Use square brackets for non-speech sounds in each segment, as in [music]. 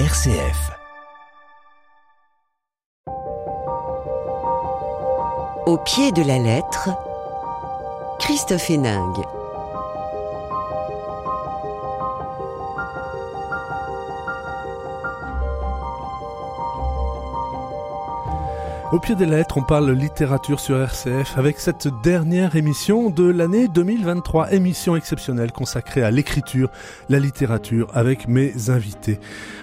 RCF. Au pied de la lettre, Christophe Héningue. Au pied des lettres, on parle littérature sur RCF avec cette dernière émission de l'année 2023, émission exceptionnelle consacrée à l'écriture, la littérature avec mes invités.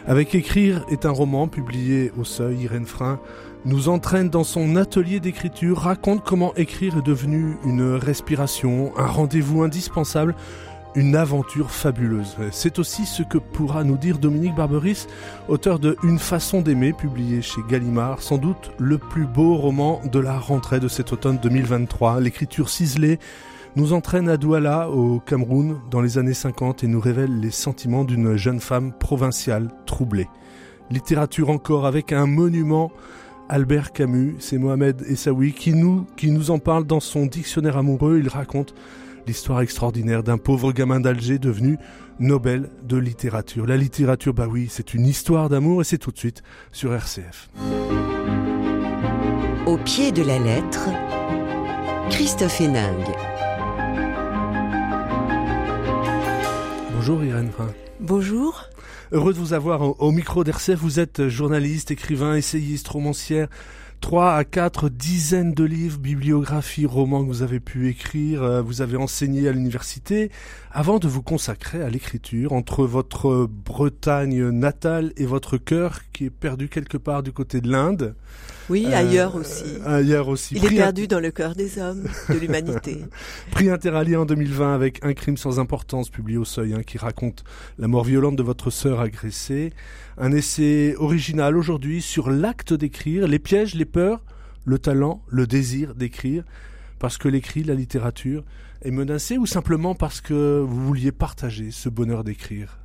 Avec Écrire est un roman publié au Seuil, Irène Frein nous entraîne dans son atelier d'écriture, raconte comment écrire est devenu une respiration, un rendez-vous indispensable une aventure fabuleuse. C'est aussi ce que pourra nous dire Dominique Barberis, auteur de Une façon d'aimer, publié chez Gallimard, sans doute le plus beau roman de la rentrée de cet automne 2023. L'écriture ciselée nous entraîne à Douala, au Cameroun, dans les années 50 et nous révèle les sentiments d'une jeune femme provinciale troublée. Littérature encore avec un monument Albert Camus, c'est Mohamed Essaoui qui nous, qui nous en parle dans son dictionnaire amoureux. Il raconte l'histoire extraordinaire d'un pauvre gamin d'Alger devenu Nobel de littérature. La littérature, bah oui, c'est une histoire d'amour et c'est tout de suite sur RCF. Au pied de la lettre, Christophe Héningue. Bonjour Irène Frein. Bonjour. Heureux de vous avoir au, au micro d'RCF. Vous êtes journaliste, écrivain, essayiste, romancière trois à quatre dizaines de livres, bibliographies, romans que vous avez pu écrire, euh, vous avez enseigné à l'université, avant de vous consacrer à l'écriture, entre votre Bretagne natale et votre cœur qui est perdu quelque part du côté de l'Inde. Oui, euh, ailleurs aussi. Ailleurs aussi. Il est perdu dans le cœur des hommes, de l'humanité. [laughs] Prix Interallié en 2020 avec Un crime sans importance, publié au Seuil, hein, qui raconte la mort violente de votre sœur agressée. Un essai original aujourd'hui sur l'acte d'écrire, les pièges, les peurs, le talent, le désir d'écrire, parce que l'écrit, la littérature, est menacée ou simplement parce que vous vouliez partager ce bonheur d'écrire?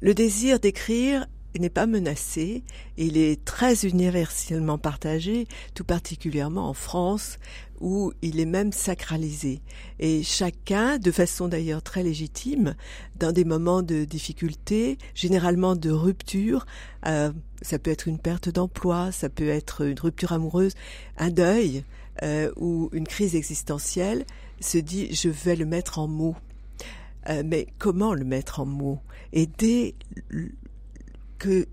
Le désir d'écrire n'est pas menacé, il est très universellement partagé, tout particulièrement en France, où il est même sacralisé. Et chacun, de façon d'ailleurs très légitime, dans des moments de difficulté, généralement de rupture, euh, ça peut être une perte d'emploi, ça peut être une rupture amoureuse, un deuil euh, ou une crise existentielle, se dit je vais le mettre en mots. Euh, mais comment le mettre en mots? Et dès que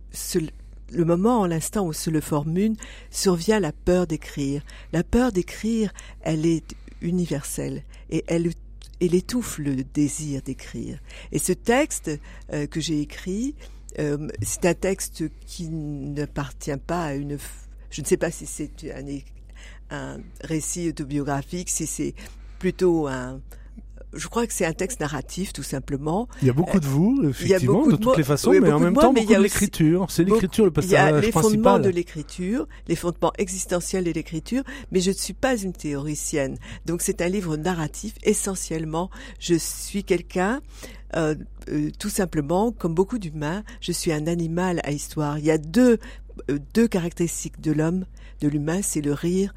le moment, en l'instant où se le formule, survient la peur d'écrire. La peur d'écrire, elle est universelle et elle, elle étouffe le désir d'écrire. Et ce texte euh, que j'ai écrit, euh, c'est un texte qui n'appartient pas à une... Je ne sais pas si c'est un, un récit autobiographique, si c'est plutôt un, je crois que c'est un texte narratif, tout simplement. Il y a beaucoup de vous, effectivement, de, toutes les façons, mais en même temps, beaucoup de l'écriture. C'est l'écriture le passage principal. Il y a les fondements de l'écriture, les fondements existentiels de l'écriture, mais je ne suis pas une théoricienne. Donc c'est un livre narratif, essentiellement. Je suis quelqu'un... Euh, euh, tout simplement, comme beaucoup d'humains, je suis un animal à histoire. Il y a deux, euh, deux caractéristiques de l'homme, de l'humain, c'est le rire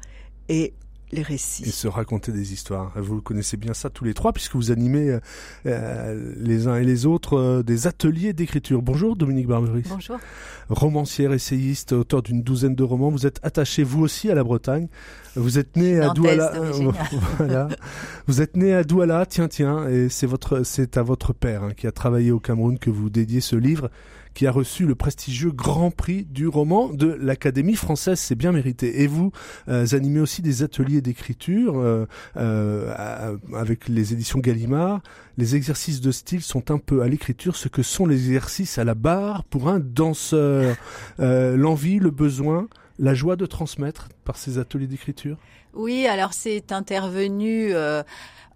et les récits. Et se raconter des histoires. Vous connaissez bien ça tous les trois puisque vous animez euh, euh, les uns et les autres euh, des ateliers d'écriture. Bonjour Dominique Barberis. Bonjour. Romancière, essayiste, auteur d'une douzaine de romans. Vous êtes attaché vous aussi à la Bretagne. Vous êtes né à Douala. [laughs] voilà. Vous êtes né à Douala, tiens tiens, et c'est votre c'est à votre père hein, qui a travaillé au Cameroun que vous dédiez ce livre qui a reçu le prestigieux Grand Prix du roman de l'Académie française. C'est bien mérité. Et vous euh, animez aussi des ateliers d'écriture euh, euh, avec les éditions Gallimard. Les exercices de style sont un peu à l'écriture ce que sont les exercices à la barre pour un danseur. L'envie, le besoin, la joie de transmettre par ces ateliers d'écriture? Oui, alors c'est intervenu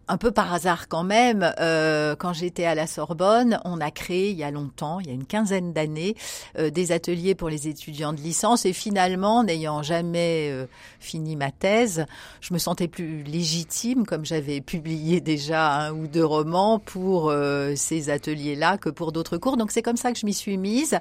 un peu par hasard quand même, euh, quand j'étais à la Sorbonne, on a créé il y a longtemps, il y a une quinzaine d'années, euh, des ateliers pour les étudiants de licence. Et finalement, n'ayant jamais euh, fini ma thèse, je me sentais plus légitime, comme j'avais [laughs] publié déjà un ou deux romans pour ces ateliers-là que pour d'autres cours. Donc c'est comme ça que je m'y suis mise.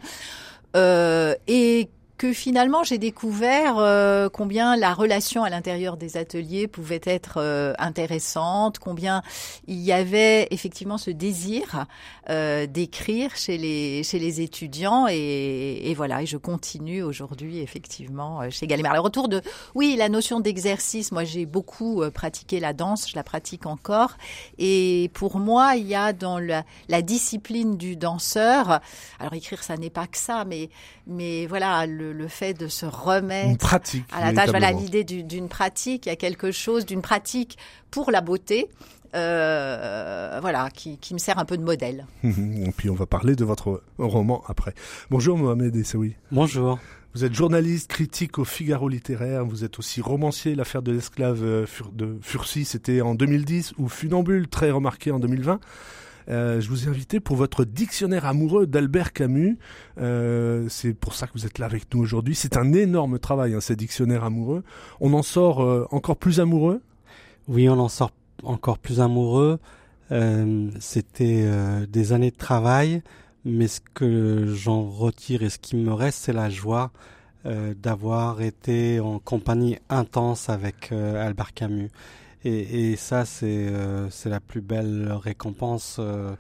et que finalement j'ai découvert euh, combien la relation à l'intérieur des ateliers pouvait être euh, intéressante, combien il y avait effectivement ce désir euh, d'écrire chez les chez les étudiants et, voilà et je continue aujourd'hui effectivement chez Gallimard. Le retour de oui la notion d'exercice, moi j'ai beaucoup pratiqué la danse, je la pratique encore et pour moi il y a dans la, la discipline du danseur, alors écrire ça n'est pas que ça, mais mais voilà le, le fait de se remettre pratique, à la tâche, voilà l'idée d'une pratique, il y a quelque chose d'une pratique pour la beauté. Euh, voilà, qui, qui, me sert un peu de modèle. [laughs] Et puis on va parler de votre roman après. Bonjour Mohamed Essaoui. Bonjour. Vous êtes journaliste, critique au Figaro littéraire, vous êtes aussi romancier, l'affaire de l'esclave euh, de Furcy, c'était en 2010, ou Funambule, très remarqué en 2020. Euh, je vous ai invité pour votre dictionnaire amoureux d'Albert Camus. Euh, c'est pour ça que vous êtes là avec nous aujourd'hui. C'est un énorme travail, hein, ces dictionnaires amoureux. On en sort euh, encore plus amoureux? Oui, on en sort encore plus amoureux. C'était des années de travail, mais ce que j'en retire et ce qui me reste, c'est la joie d'avoir été en compagnie intense avec Albert Camus. Et, ça, c'est euh, c'est la plus belle récompense, euh,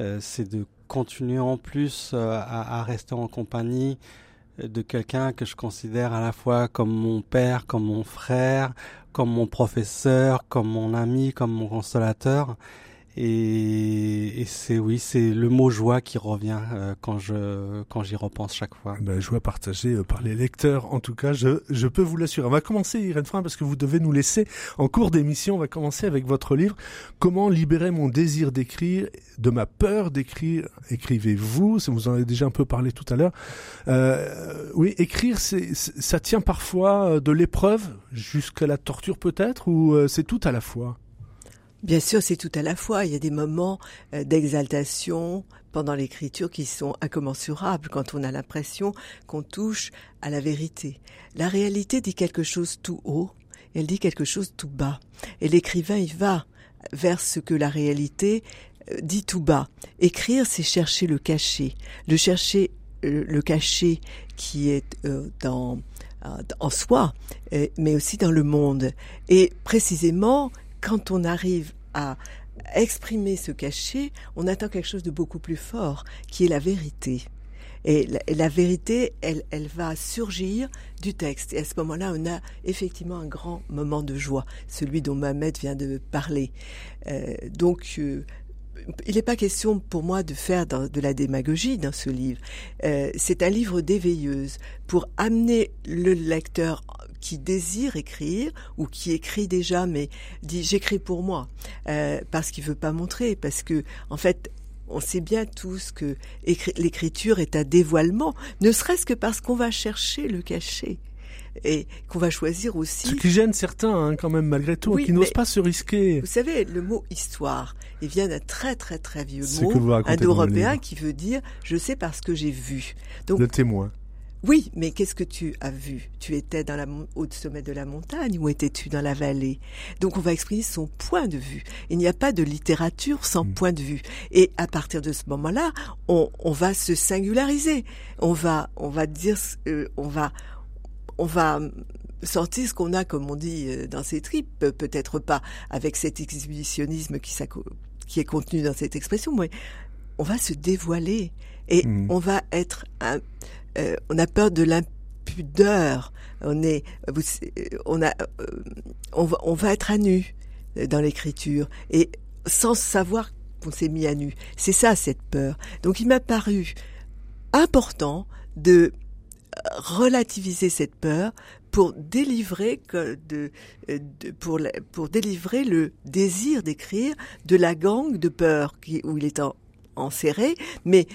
euh, c'est de continuer en plus à, à, rester en compagnie de quelqu'un que je considère à la fois comme mon père, comme mon frère, comme mon professeur, comme mon ami, comme mon consolateur. Et, et c'est oui, c'est le mot joie qui revient euh, quand je quand j'y repense chaque fois. Ben, joie partagée euh, par les lecteurs. En tout cas, je je peux vous l'assurer. On va commencer Irène Frein parce que vous devez nous laisser en cours d'émission. On va commencer avec votre livre Comment libérer mon désir d'écrire, de ma peur d'écrire. Écrivez-vous. Vous en avez déjà un peu parlé tout à l'heure. Euh, oui, écrire, c'est ça tient parfois euh, de l'épreuve jusqu'à la torture peut-être ou c'est tout à la fois? Bien sûr, c'est tout à la fois. Il y a des moments euh, d'exaltation pendant l'écriture qui sont incommensurables quand on a l'impression qu'on touche à la vérité. La réalité dit quelque chose tout haut, elle dit quelque chose tout bas. Et l'écrivain, il va vers ce que la réalité euh, dit tout bas. Écrire, c'est chercher le cachet, le chercher euh, le cachet qui est dans en soi, mais aussi dans le monde. Et précisément, quand on arrive à exprimer ce cachet, on attend quelque chose de beaucoup plus fort, qui est la vérité. Et la, vérité, elle, va surgir du texte. Et à ce moment-là, on a effectivement un grand moment de joie, celui dont Mohamed vient de parler. Euh, donc, euh, il n'est pas question pour moi de faire de la démagogie dans ce livre. Euh, c'est un livre d'éveilleuse pour amener le lecteur qui désire écrire ou qui écrit déjà mais dit j'écris pour moi euh, parce qu'il veut pas montrer parce que en fait on sait bien tous que l'écriture est un dévoilement ne serait-ce que parce qu'on va chercher le cachet et qu'on va choisir aussi. Ce qui gêne certains, hein, quand même, malgré tout, qui n'osent pas se risquer. Vous savez, le mot histoire, il vient d'un très très très vieux mot indo-européen qui veut dire je sais parce que j'ai vu. Donc, le témoin. Oui, mais qu'est-ce que tu as vu? Tu étais dans la, au sommet de la montagne ou étais-tu dans la vallée? Donc on va exprimer son point de vue. Il n'y a pas de littérature sans hmm. point de vue. Et à partir de ce moment-là, on, on, va se singulariser. On va, on va dire, euh, on va, on va sortir ce qu'on a, comme on dit, euh, dans ses tripes. Peut-être pas avec cet exhibitionnisme qui, qui est contenu dans cette expression, mais on va se dévoiler et hmm. on va être un, euh, on a peur de l'impudeur. On est, on a, euh, on va, on va être à nu dans l'écriture et sans savoir qu'on s'est mis à nu. C'est ça cette peur. Donc il m'a paru important de relativiser cette peur pour délivrer de, de, pour, pour délivrer le désir d'écrire de la gangue de peur qui, où il est en, enserré, mais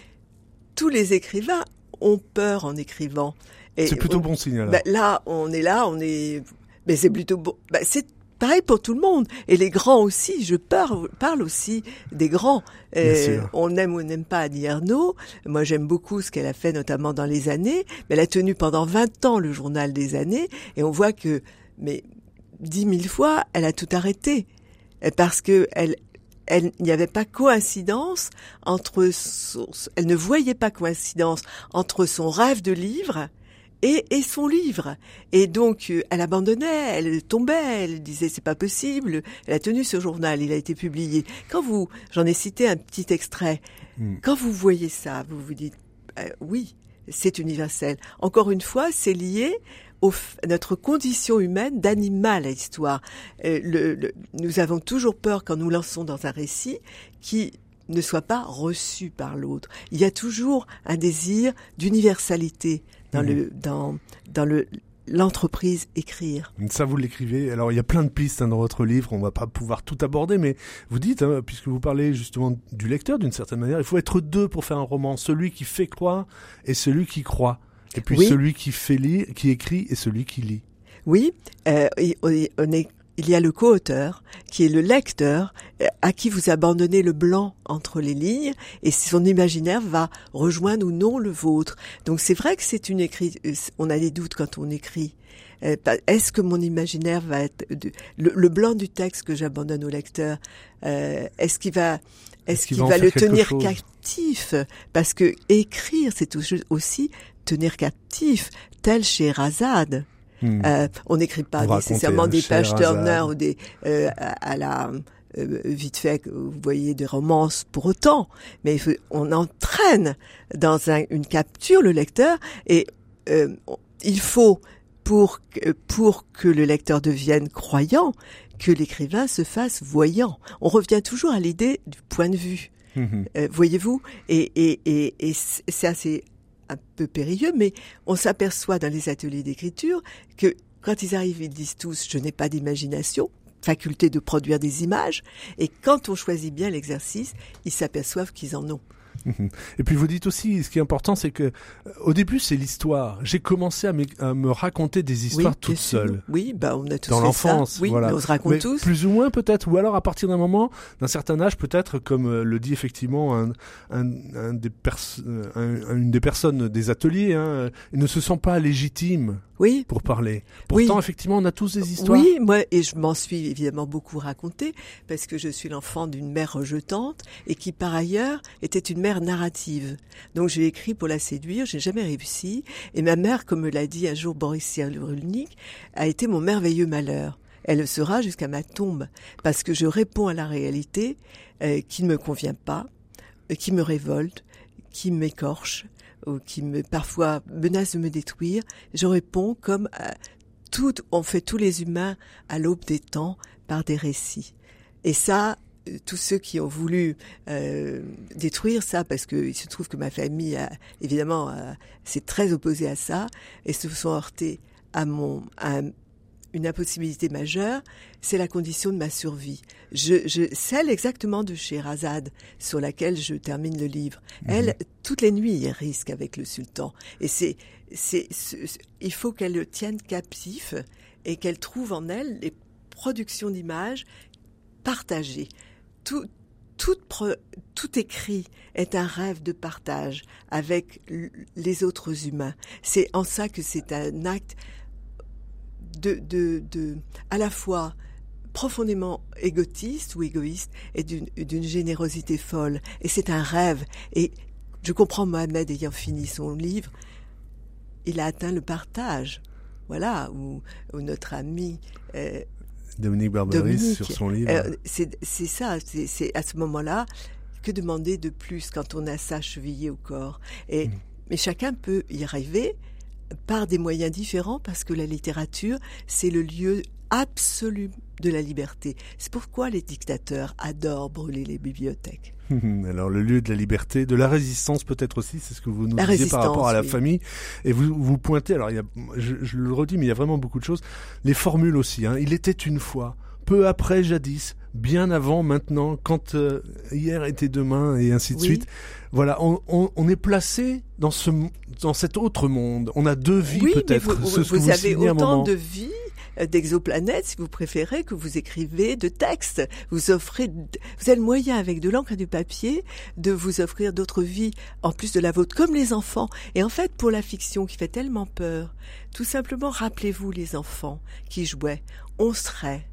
tous les écrivains ont peur en écrivant. C'est plutôt bon signe. Bah, là, on est là, on est. Mais c'est plutôt bon. Bah, c'est pareil pour tout le monde. Et les grands aussi. Je parle, parle aussi des grands. Euh, on aime ou n'aime pas Annie Ernaux. Moi, j'aime beaucoup ce qu'elle a fait, notamment dans les années. Mais elle a tenu pendant 20 ans le journal des années. Et on voit que, mais dix mille fois, elle a tout arrêté parce que elle, elle n'y avait pas coïncidence entre son, elle ne voyait pas coïncidence entre son rêve de livre et, et son livre. Et donc, euh, elle abandonnait, elle tombait, elle disait c'est pas possible. Elle a tenu ce journal, il a été publié. Quand vous, j'en ai cité un petit extrait. Hmm. Quand vous voyez ça, vous vous dites euh, oui, c'est universel. Encore une fois, c'est lié au, à notre condition humaine d'animal à l'histoire. Euh, le, le, nous avons toujours peur quand nous lançons dans un récit qui ne soit pas reçu par l'autre. Il y a toujours un désir d'universalité dans Mhm. le dans dans le l'entreprise écrire. Ça, vous l'écrivez. Alors, il y a plein de pistes hein, dans votre livre. On va pas pouvoir tout aborder, mais vous dites, hein, puisque vous parlez justement du lecteur d'une certaine manière, il faut être deux pour faire un roman. Celui qui fait croire et celui qui croit. Et puis Oui. celui qui fait lire, qui écrit et celui qui lit. Oui, euh, on est- il y a le co-auteur qui est le lecteur à qui vous abandonnez le blanc entre les lignes et son imaginaire va rejoindre ou non le vôtre. Donc c'est vrai que c'est une écrit, euh, on a des doutes quand on écrit. Euh, Est-ce que mon imaginaire va être le, le blanc du texte que j'abandonne au lecteur euh, Est-ce qu'il va Est-ce qu'il va le tenir chose? captif? Parce que écrire, c'est aussi- aussi tenir captif, tel chez Razad. Hmm. Euh, on n'écrit pas Vous nécessairement des pages. Turner ou des euh, à, à la euh, vite fait, vous voyez des romances pour autant, mais on entraîne dans un- une capture le lecteur et euh, il faut pour que, pour que le lecteur devienne croyant que l'écrivain se fasse voyant. On revient toujours à l'idée du point de vue. Euh, voyez-vous Et, et, et, c'est assez un peu périlleux, mais on s'aperçoit dans les ateliers d'écriture que quand ils arrivent, ils disent tous je n'ai pas d'imagination, faculté de produire des images, et quand on choisit bien l'exercice, ils s'aperçoivent qu'ils en ont. [laughs] Et puis vous dites aussi, ce qui est important, c'est que euh, au début c'est l'histoire. J'ai commencé à, me raconter des histoires oui, sûr. seules. Oui, bah on a tous Dans l'enfance. Oui, voilà. on se raconte Mais tous. Plus ou moins peut-être, ou alors à partir d'un moment, d'un certain âge peut-être, comme euh, le dit effectivement un, un, un des pers- euh, un- une des personnes des ateliers, hein, ils ne se sent pas légitimes Oui, pour parler. Pourtant Oui. effectivement on a tous des histoires. Oui, moi, et je m'en suis évidemment beaucoup raconté, parce que je suis l'enfant d'une mère rejetante, et qui par ailleurs était une mère narrative. Donc j'ai écrit pour la séduire, j'ai jamais réussi, et ma mère, comme me l'a dit un jour Boris Cyrulnik, a été mon merveilleux malheur. Elle le sera jusqu'à ma tombe, parce que je réponds à la réalité euh, qui ne me convient pas, euh, qui me révolte, qui m'écorche, ou qui me parfois menace de me détruire. Je réponds comme à tout, on fait tous les humains à l'aube des temps par des récits. Et ça, euh, tous ceux qui ont voulu euh, détruire ça, parce que il se trouve que ma famille, a, évidemment, s'est très opposée à ça, et se sont heurtés à mon, à un- une impossibilité majeure, c'est la condition de ma survie. Je, je, celle exactement de Sherazade, sur laquelle je termine le livre. Elle, toutes les nuits, elle risque avec le sultan. Et c'est, c'est, il faut qu'elle le tienne captif et qu'elle trouve en elle les productions d'images partagées. Tout, tout, tout écrit est un rêve de partage avec les autres humains. C'est en ça que c'est un acte de, de, de, à la fois profondément égotiste ou égoïste et d'une générosité folle. Et c'est un rêve. Et je comprends Mohamed ayant fini son livre, il a atteint le partage. Voilà, où, où notre ami euh, Dominique Barberis Dominique, sur son livre. euh, c'est ça, c'est- à ce moment-là que demander de plus quand on a ça chevillé au corps? Et Mm. mais chacun peut y arriver par des moyens différents parce que la littérature c'est le lieu absolu de la liberté. C'est pourquoi les dictateurs adorent brûler les bibliothèques. [laughs] Alors le lieu de la liberté, de la résistance peut-être aussi, c'est ce que vous nous La disiez par rapport à la oui. famille. Et vous vous pointez, alors il y a, je, je le redis, mais il y a vraiment beaucoup de choses. Les formules aussi. Hein. Il était une fois, peu après, jadis, bien avant, maintenant, quand euh, hier était demain, et ainsi de Oui. suite. Voilà, on, on, on est placé dans ce dans cet autre monde. On a deux vies oui, peut-être. vous, ce- que vous vous avez autant de vies d'exoplanètes, si vous préférez, que vous écrivez de textes. Vous offrez, vous avez le moyen avec de l'encre et du papier de vous offrir d'autres vies en plus de la vôtre, comme les enfants. Et en fait, pour la fiction qui fait tellement peur, tout simplement rappelez-vous les enfants qui jouaient. On serait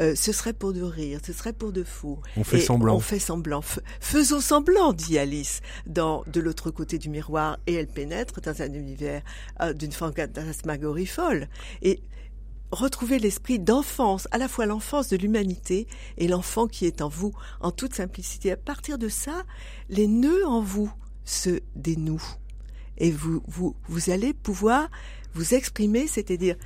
euh, ce serait pour de rire, ce serait pour de faux. On fait semblant. On fait semblant. faisons semblant, dit Alice, dans De l'autre côté du miroir, et elle pénètre dans un univers euh, d'une fantasmagorie folle. Et retrouver l'esprit d'enfance, à la fois l'enfance de l'humanité et l'enfant qui est en vous, en toute simplicité. À partir de ça, les nœuds en vous se dénouent. Et vous, vous, vous allez pouvoir vous exprimer, c'est-à-dire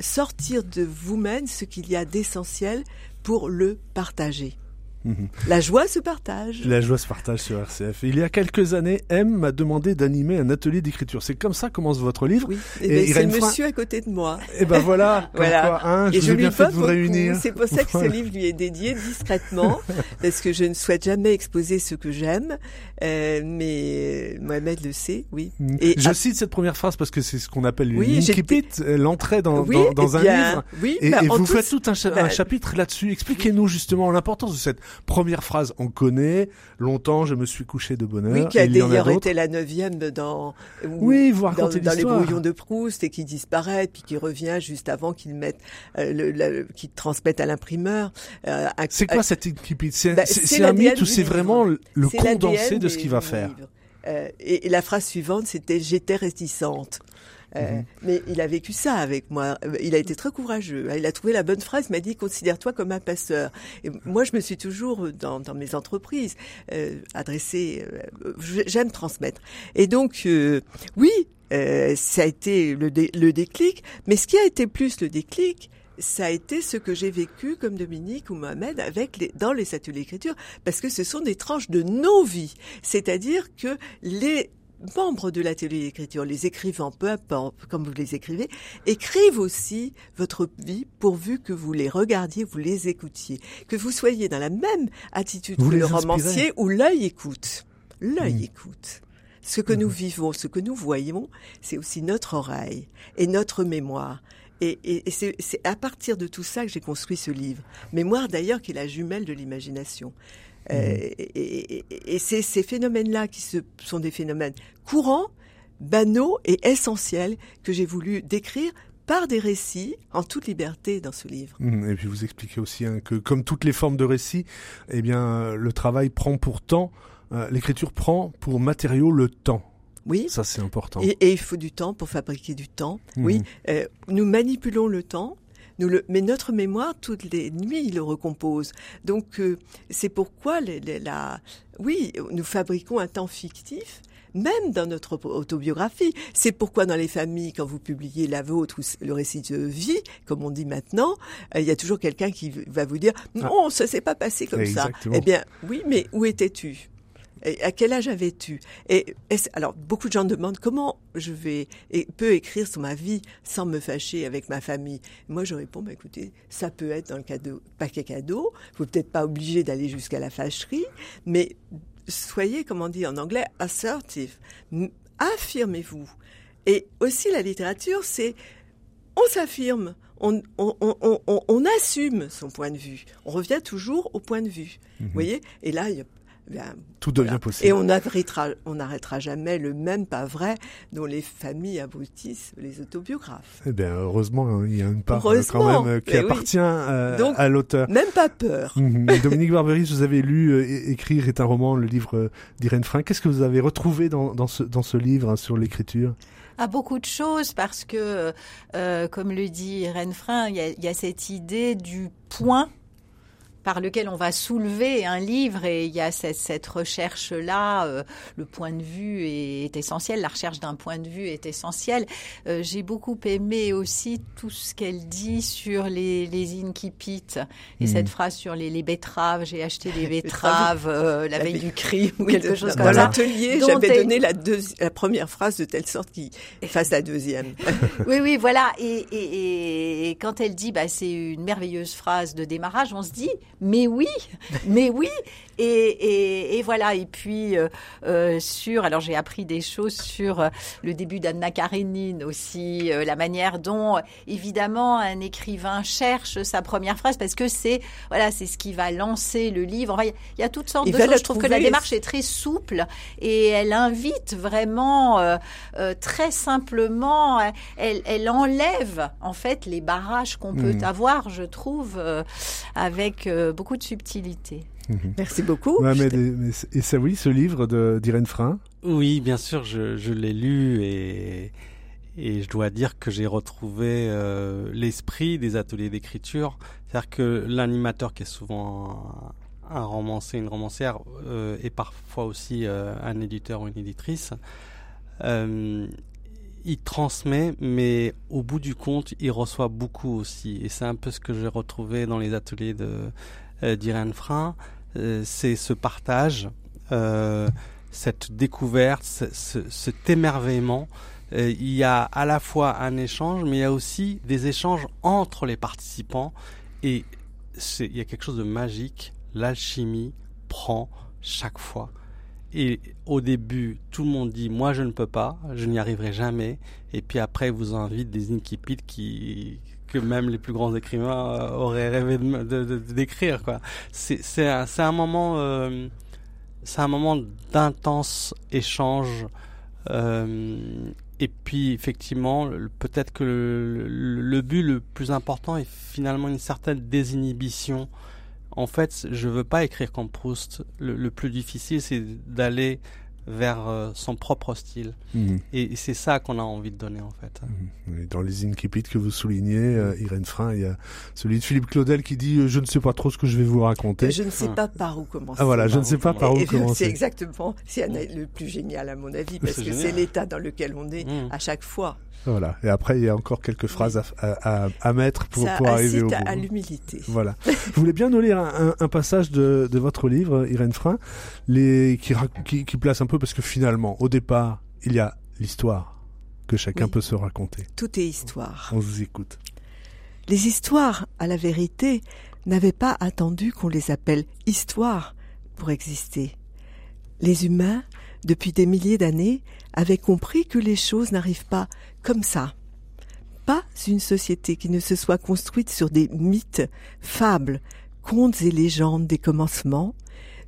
sortir de vous-même ce qu'il y a d'essentiel pour le partager. Mhm. La joie se partage. La joie se partage sur RCF. Il y a quelques années, M m'a demandé d'animer un atelier d'écriture. C'est comme ça commence votre livre. Oui. Et, eh ben, c'est monsieur à côté de moi. Et eh ben voilà. [laughs] voilà. Hein, je, et je ai bien fait de vous réunir. C'est pour ça que ce livre lui est dédié discrètement, [laughs] parce que je ne souhaite jamais exposer ce que j'aime. Euh, mais Mohamed le sait, oui. Mm. Et je cite cette première phrase parce que c'est ce qu'on appelle une incipit, euh, l'entrée dans, dans, un livre. Oui, et, bah, et vous faites tout un, un bah, chapitre là-dessus. Expliquez-nous justement l'importance de cette première phrase, on connaît. Longtemps, je me suis couché de bonheur. Oui, qui a d'ailleurs été la neuvième dans, oui, voir dans, dans les brouillons de Proust et qui disparaît, puis qui revient juste avant qu'ils mettent, euh, le, transmettent à l'imprimeur. Euh, c'est quoi cette incipit C'est bah, un mythe ou c'est vraiment le condensé de ce qu'il va faire? euh, et, la phrase suivante, c'était j'étais réticente. Euh, mhm. Mais il a vécu ça avec moi. Il a été très courageux. Il a trouvé la bonne phrase. Il m'a dit considère-toi comme un passeur. Et moi, je me suis toujours dans, dans mes entreprises euh, adressé. Euh, j'aime transmettre. Et donc, euh, oui, euh, ça a été le, le déclic. Mais ce qui a été plus le déclic, ça a été ce que j'ai vécu comme Dominique ou Mohamed avec les, dans les ateliers d'écriture, parce que ce sont des tranches de nos vies. C'est-à-dire que les membres de l'atelier d'écriture, les écrivains, peu importe comme vous les écrivez, écrivent aussi votre vie pourvu que vous les regardiez, vous les écoutiez, que vous soyez dans la même attitude que le romancier où l'œil écoute. L'œil hmm. écoute. Ce que nous hmm. vivons, ce que nous voyons, c'est aussi notre oreille et notre mémoire. Et, et, c'est à partir de tout ça que j'ai construit ce livre. Mémoire d'ailleurs qui est la jumelle de l'imagination. Euh, mmh. et, c'est ces phénomènes-là qui sont des phénomènes courants, banaux et essentiels que j'ai voulu décrire par des récits en toute liberté dans ce livre. Mmh. et puis vous expliquez aussi hein, que comme toutes les formes de récits, eh bien le travail prend pour temps, euh, l'écriture prend pour matériau le temps. Oui. Ça, c'est important. Et, il faut du temps pour fabriquer du temps. Oui. Mhm. Euh, nous manipulons le temps. Nous le, mais notre mémoire, toutes les nuits, il le recompose. Donc, euh, c'est pourquoi la, oui, nous fabriquons un temps fictif, même dans notre autobiographie. C'est pourquoi dans les familles, quand vous publiez la vôtre ou le récit de vie, comme on dit maintenant, euh, il y a toujours quelqu'un qui va vous dire ah. non, ça s'est pas passé comme ça. Eh bien, oui, mais où étais-tu? À quel âge avais-tu? Et alors beaucoup de gens demandent comment je vais et peux écrire sur ma vie sans me fâcher avec ma famille. Moi je réponds bah, écoutez, ça peut être dans le cadeau paquet cadeau. Vous peut-être pas obligé d'aller jusqu'à la fâcherie, mais soyez comment on dit en anglais assertive. Affirmez-vous. Et aussi la littérature, c'est on s'affirme. On, on, on, on, assume son point de vue. On revient toujours au point de vue. Vous mhm. voyez? Et là, il y a tout devient possible. Et on n'arrêtera, on n'arrêtera jamais le même pas vrai dont les familles abrutissent les autobiographes. Eh bien, heureusement, hein, il y a une part euh, quand même euh, qui appartient euh, à l'auteur. Même pas peur. [laughs] Mhm. Dominique Barberis, vous avez lu Écrire est un roman, le livre d'Irène Frein. Qu'est-ce que vous avez retrouvé dans, dans, ce, dans ce livre hein, sur l'écriture? À beaucoup de choses parce que, comme le dit Irène Frein, il y a, y a cette idée du point par lequel on va soulever un livre et il y a cette, recherche-là. Euh, le point de vue est, essentiel, la recherche d'un point de vue est essentielle. Euh, j'ai beaucoup aimé aussi tout ce qu'elle dit sur les, les incipits et cette mmh. phrase sur les, betteraves. J'ai acheté des [laughs] betteraves euh, la veille du crime ou quelque chose comme ça. Dans l'atelier, j'avais donné la, la première phrase de telle sorte qu'il fasse la deuxième. [laughs] oui, oui, voilà. Et, et, et quand elle dit, bah, c'est une merveilleuse phrase de démarrage, on se dit, mais oui, mais oui, Et, et, et, voilà. Et puis euh, euh, sur, alors j'ai appris des choses sur euh, le début d'Anna Karenine aussi, euh, la manière dont évidemment un écrivain cherche sa première phrase parce que c'est voilà, c'est ce qui va lancer le livre. il y, a toutes sortes de choses. Je trouve que la démarche est très souple et elle invite vraiment euh, très simplement. Elle, elle, enlève en fait les barrages qu'on peut hmm. avoir, je trouve, avec beaucoup de subtilité. Mhm. Merci beaucoup. et ça, oui, ce livre d'Irène Frein Oui, bien sûr, je, je l'ai lu et, et je dois dire que j'ai retrouvé euh, l'esprit des ateliers d'écriture. C'est-à-dire que l'animateur, qui est souvent un, un romancier, une romancière, euh, et parfois aussi euh, un éditeur ou une éditrice, euh, il transmet, mais au bout du compte, il reçoit beaucoup aussi. Et c'est un peu ce que j'ai retrouvé dans les ateliers de d'Irène Frein. Euh, c'est ce partage, euh, cette découverte, cet émerveillement. Euh, il y a à la fois un échange, mais il y a aussi des échanges entre les participants. Et il y a quelque chose de magique. L'alchimie prend chaque fois. Et au début, tout le monde dit moi je ne peux pas, je n'y arriverai jamais. Et puis après, vous invite des incipits qui que même les plus grands écrivains euh, auraient rêvé de, d'écrire quoi. C'est c'est un, c'est un moment euh, c'est un moment d'intense échange euh, et puis effectivement peut-être que le, but le plus important est finalement une certaine désinhibition. En fait, je veux pas écrire comme Proust. Le plus difficile, c'est d'aller vers euh, son propre style. Mhm. Et, c'est ça qu'on a envie de donner en fait. Mhm. Dans les incipits que vous soulignez, euh, Irène Frein, il y a celui de Philippe Claudel qui dit euh, Je ne sais pas trop ce que je vais vous raconter. Je ne sais pas par où commencer. Ah voilà, je ne sais pas par où commencer. C'est exactement, c'est le plus génial à mon avis, parce que c'est l'état dans lequel on est mmh. à chaque fois. Voilà. Et après, il y a encore quelques phrases à, à, à, mettre pour, pour arriver au bout. à l'humilité. Voilà. Vous voulez bien nous lire un, un passage de, de, votre livre, Irène Frein, les, qui, qui, qui, place un peu, parce que finalement, au départ, il y a l'histoire que chacun peut se raconter. Tout est histoire. On vous écoute. Les histoires, à la vérité, n'avaient pas attendu qu'on les appelle histoires pour exister. Les humains, depuis des milliers d'années, avaient compris que les choses n'arrivent pas comme ça. Pas une société qui ne se soit construite sur des mythes, fables, contes et légendes des commencements,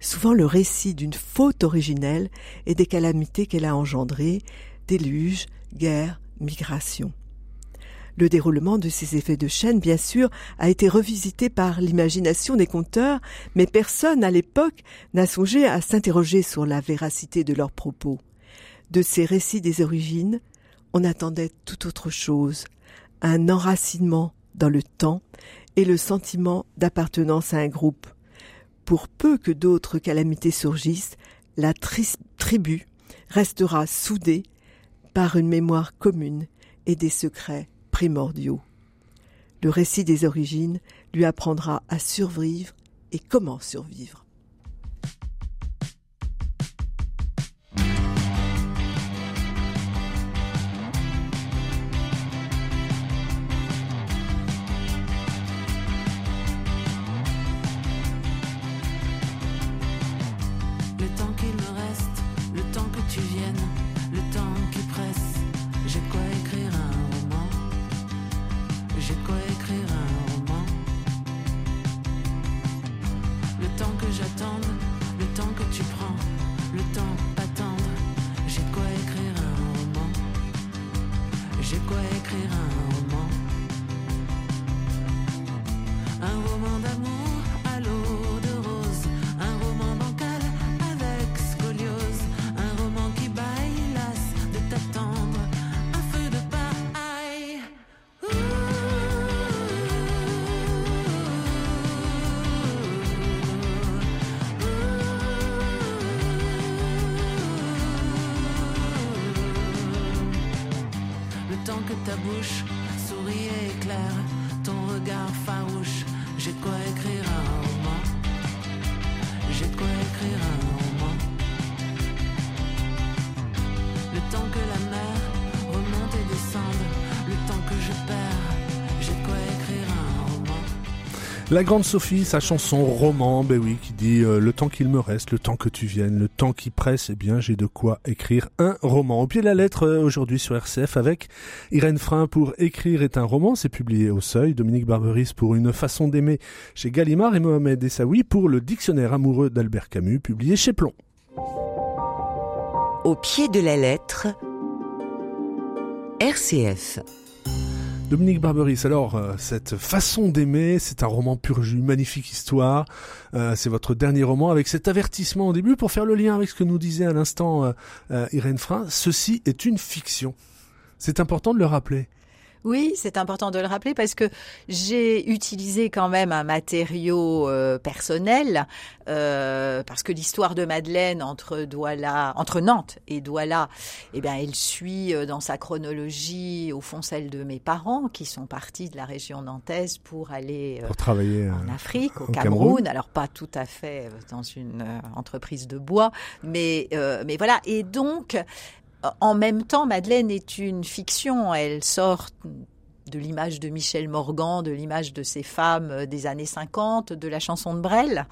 souvent le récit d'une faute originelle et des calamités qu'elle a engendrées, déluges, guerres, migrations. Le déroulement de ces effets de chaîne, bien sûr, a été revisité par l'imagination des conteurs, mais personne à l'époque n'a songé à s'interroger sur la véracité de leurs propos. De ces récits des origines, on attendait tout autre chose, un enracinement dans le temps et le sentiment d'appartenance à un groupe. Pour peu que d'autres calamités surgissent, la tribu restera soudée par une mémoire commune et des secrets primordiaux. Le récit des origines lui apprendra à survivre et comment survivre. La grande Sophie, sa chanson roman, ben oui, qui dit euh, le temps qu'il me reste, le temps que tu viennes, le temps qui presse, eh bien j'ai de quoi écrire un roman. Au pied de la lettre euh, aujourd'hui sur RCF avec Irène Frein pour écrire est un roman, c'est publié au Seuil, Dominique Barberis pour une façon d'aimer chez Gallimard et Mohamed Essaoui pour le dictionnaire amoureux d'Albert Camus, publié chez Plomb. Au pied de la lettre, RCF. Dominique Barberis, alors euh, cette façon d'aimer, c'est un roman pur jus, magnifique histoire. Euh, c'est votre dernier roman avec cet avertissement au début pour faire le lien avec ce que nous disait à l'instant euh, Irène Frein. Ceci est une fiction. C'est important de le rappeler. Oui, c'est important de le rappeler parce que j'ai utilisé quand même un matériau euh, personnel euh, parce que l'histoire de Madeleine entre Douala, entre Nantes et Douala, eh bien, elle suit euh, dans sa chronologie au fond celle de mes parents qui sont partis de la région nantaise pour aller pour travailler en Afrique, au, Cameroun. Alors pas tout à fait dans une entreprise de bois, mais mais voilà. Et donc en même temps, Madeleine est une fiction. Elle sort de l'image de Michel Morgan, de l'image de ces femmes euh, des années 50, de la chanson de Brel.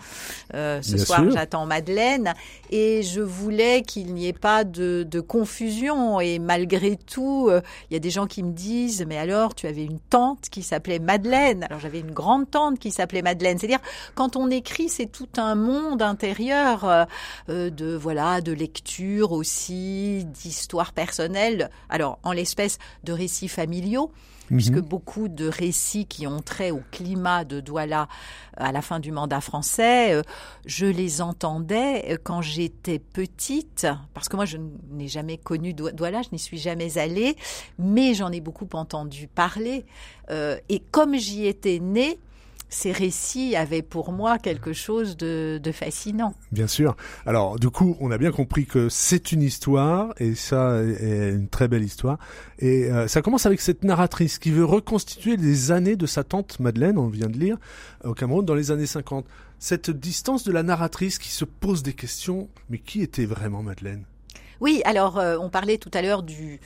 Euh, ce soir, j'attends Madeleine. Et je voulais qu'il n'y ait pas de, de, confusion. Et malgré tout, euh, il y a des gens qui me disent, mais alors, tu avais une tante qui s'appelait Madeleine. Alors, j'avais une grande tante qui s'appelait Madeleine. C'est-à-dire, quand on écrit, c'est tout un monde intérieur euh, de, voilà, de lecture aussi, d'histoire personnelle. Alors, en l'espèce de récits familiaux puisque mhm. beaucoup de récits qui ont trait au climat de Douala à la fin du mandat français, euh, je les entendais euh, quand j'étais petite, parce que moi je n'ai jamais connu Douala, je n'y suis jamais allée, mais j'en ai beaucoup entendu parler. Euh, et comme j'y étais née, ces récits avaient pour moi quelque chose de, fascinant. Bien sûr. Alors, du coup, on a bien compris que c'est une histoire, et ça est une très belle histoire. Et euh, ça commence avec cette narratrice qui veut reconstituer les années de sa tante Madeleine, on vient de lire, au Cameroun, dans les années 50. Cette distance de la narratrice qui se pose des questions, mais qui était vraiment Madeleine? Oui, alors, euh, on parlait tout à l'heure du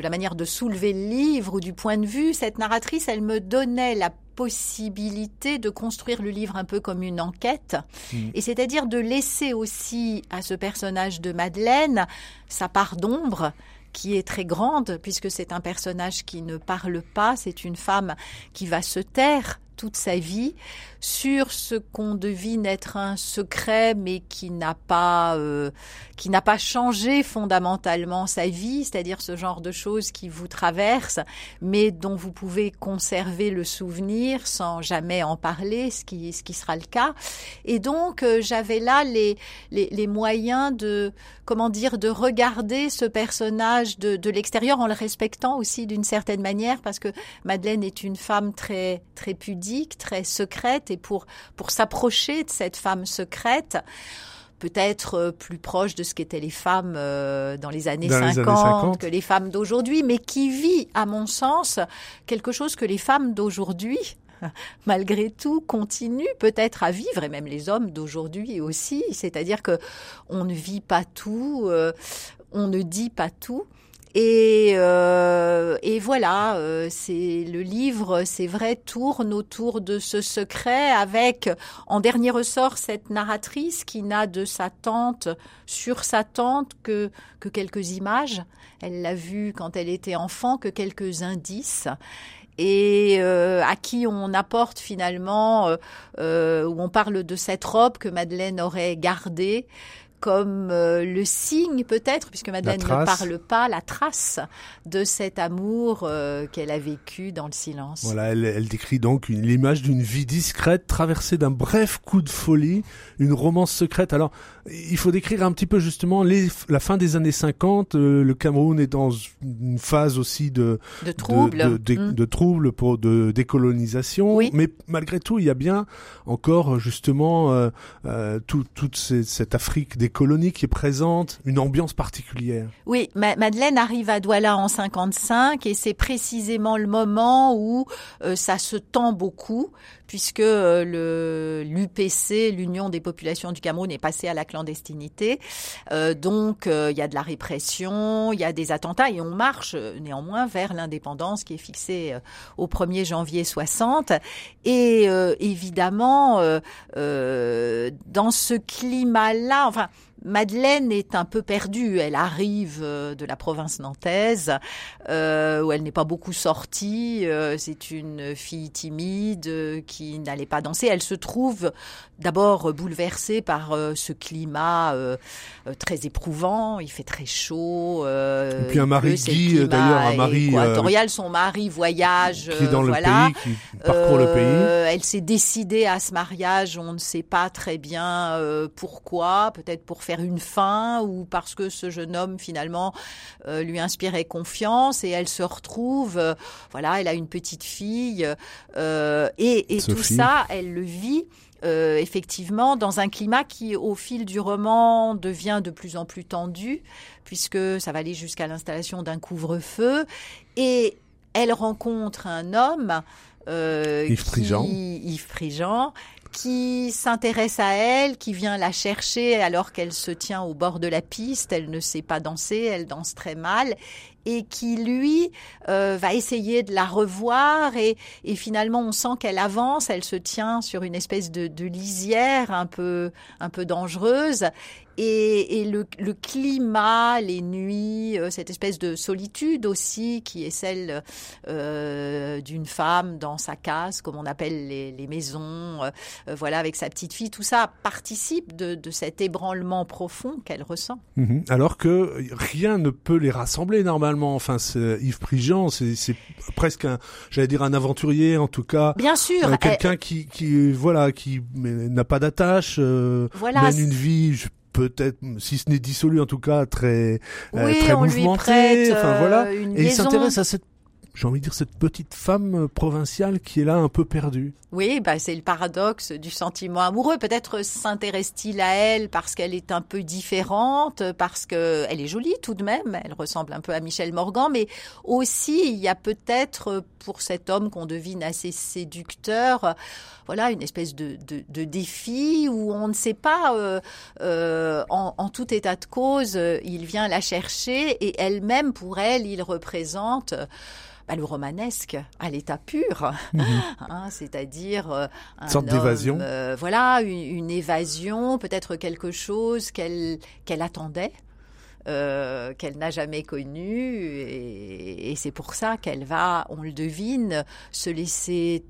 de la manière de soulever le livre ou du point de vue, cette narratrice, elle me donnait la possibilité de construire le livre un peu comme une enquête, mm. et c'est-à-dire de laisser aussi à ce personnage de Madeleine sa part d'ombre, qui est très grande, puisque c'est un personnage qui ne parle pas, c'est une femme qui va se taire toute sa vie sur ce qu'on devine être un secret, mais qui n'a pas euh, qui n'a pas changé fondamentalement sa vie, c'est-à-dire ce genre de choses qui vous traversent, mais dont vous pouvez conserver le souvenir sans jamais en parler, ce qui ce qui sera le cas. Et donc euh, j'avais là les, les, les moyens de comment dire de regarder ce personnage de, de l'extérieur en le respectant aussi d'une certaine manière, parce que Madeleine est une femme très très pudique, très secrète et pour, pour s'approcher de cette femme secrète peut-être euh, plus proche de ce qu'étaient les femmes euh, dans les années, 50, que les femmes d'aujourd'hui, mais qui vit, à mon sens, quelque chose que les femmes d'aujourd'hui, [laughs] malgré tout, continuent peut-être à vivre, et même les hommes d'aujourd'hui aussi. C'est-à-dire que on ne vit pas tout, euh, on ne dit pas tout. Et, euh, et voilà, euh, c'est le livre, c'est vrai, tourne autour de ce secret avec, en dernier ressort, cette narratrice qui n'a de sa tante sur sa tante que que quelques images. Elle l'a vue quand elle était enfant, que quelques indices et euh, à qui on apporte finalement, euh, euh, où on parle de cette robe que Madeleine aurait gardée comme euh, le signe peut-être, puisque Madeleine ne parle pas, la trace de cet amour euh, qu'elle a vécu dans le silence. Voilà, elle, elle décrit donc l'image d'une vie discrète traversée d'un bref coup de folie, une romance secrète. Alors, il faut décrire un petit peu justement les, la fin des années 50. Euh, le Cameroun est dans une phase aussi de de troubles, de, de, mm. pour de décolonisation. Oui. Mais malgré tout, il y a bien encore justement euh, euh, tout, toute cette Afrique des colonies qui est présente, une ambiance particulière. Oui, Madeleine arrive à Douala en 55 et c'est précisément le moment où ça se tend beaucoup puisque le l'UPC, l'Union des populations du Cameroun, est passé à la clandestinité. donc il y a de la répression, il y a des attentats et on marche néanmoins vers l'indépendance qui est fixée au 1er janvier 60. Et évidemment, dans ce climat-là, enfin Madeleine est un peu perdue. Elle arrive euh, de la province nantaise, euh, où elle n'est pas beaucoup sortie. Euh, c'est une fille timide qui n'allait pas danser. Elle se trouve d'abord bouleversée par ce climat très éprouvant. Il fait très chaud. Et puis un mari Guy, d'ailleurs, un mari équatorial. Son mari voyage. Qui est dans le pays, qui parcourt le pays. Elle s'est décidée à ce mariage. On ne sait pas très bien pourquoi. Peut-être pour faire une fin ou parce que ce jeune homme finalement euh, lui inspirait confiance et elle se retrouve, euh, voilà, elle a une petite fille euh, et, et tout ça, elle le vit. effectivement, dans un climat qui, au fil du roman, devient de plus en plus tendu, puisque ça va aller jusqu'à l'installation d'un couvre-feu. Et elle rencontre un homme Yves Prigent. Yves Prigent, qui s'intéresse à elle, qui vient la chercher alors qu'elle se tient au bord de la piste, elle ne sait pas danser, elle danse très mal, et qui lui euh, va essayer de la revoir et, et finalement on sent qu'elle avance, elle se tient sur une espèce de, de lisière un peu un peu dangereuse et, et le, le, climat, les nuits, euh, cette espèce de solitude aussi qui est celle euh, d'une femme dans sa case, comme on appelle les, les maisons, euh, voilà, avec sa petite fille, tout ça participe de, de cet ébranlement profond qu'elle ressent. Mhm. Alors que rien ne peut les rassembler normalement. Enfin, Yves Prigent, c'est presque un, j'allais dire un aventurier en tout cas. Bien sûr. Quelqu'un qui, qui, voilà, qui n'a pas d'attache, voilà, mène une vie peut-être, si ce n'est dissolu en tout cas, très, euh, très mouvementé. enfin voilà. Euh, et il s'intéresse à cette j'ai envie de dire cette petite femme provinciale qui est là un peu perdue. Oui, bah c'est le paradoxe du sentiment amoureux. Peut-être s'intéresse-t-il à elle parce qu'elle est un peu différente, parce que elle est jolie tout de même. Elle ressemble un peu à Michel Morgan, mais aussi il y a peut-être pour cet homme qu'on devine assez séducteur, voilà une espèce de, de, de défi où on ne sait pas. Euh, euh, en, en, tout état de cause, il vient la chercher et elle-même pour elle, il représente bah, le romanesque à l'état pur, mhm. hein, c'est-à-dire euh, une sorte d'évasion. Euh, voilà, une, évasion, peut-être quelque chose qu'elle qu'elle attendait. Euh, qu'elle n'a jamais connu et, et c'est pour ça qu'elle va, on le devine, se laisser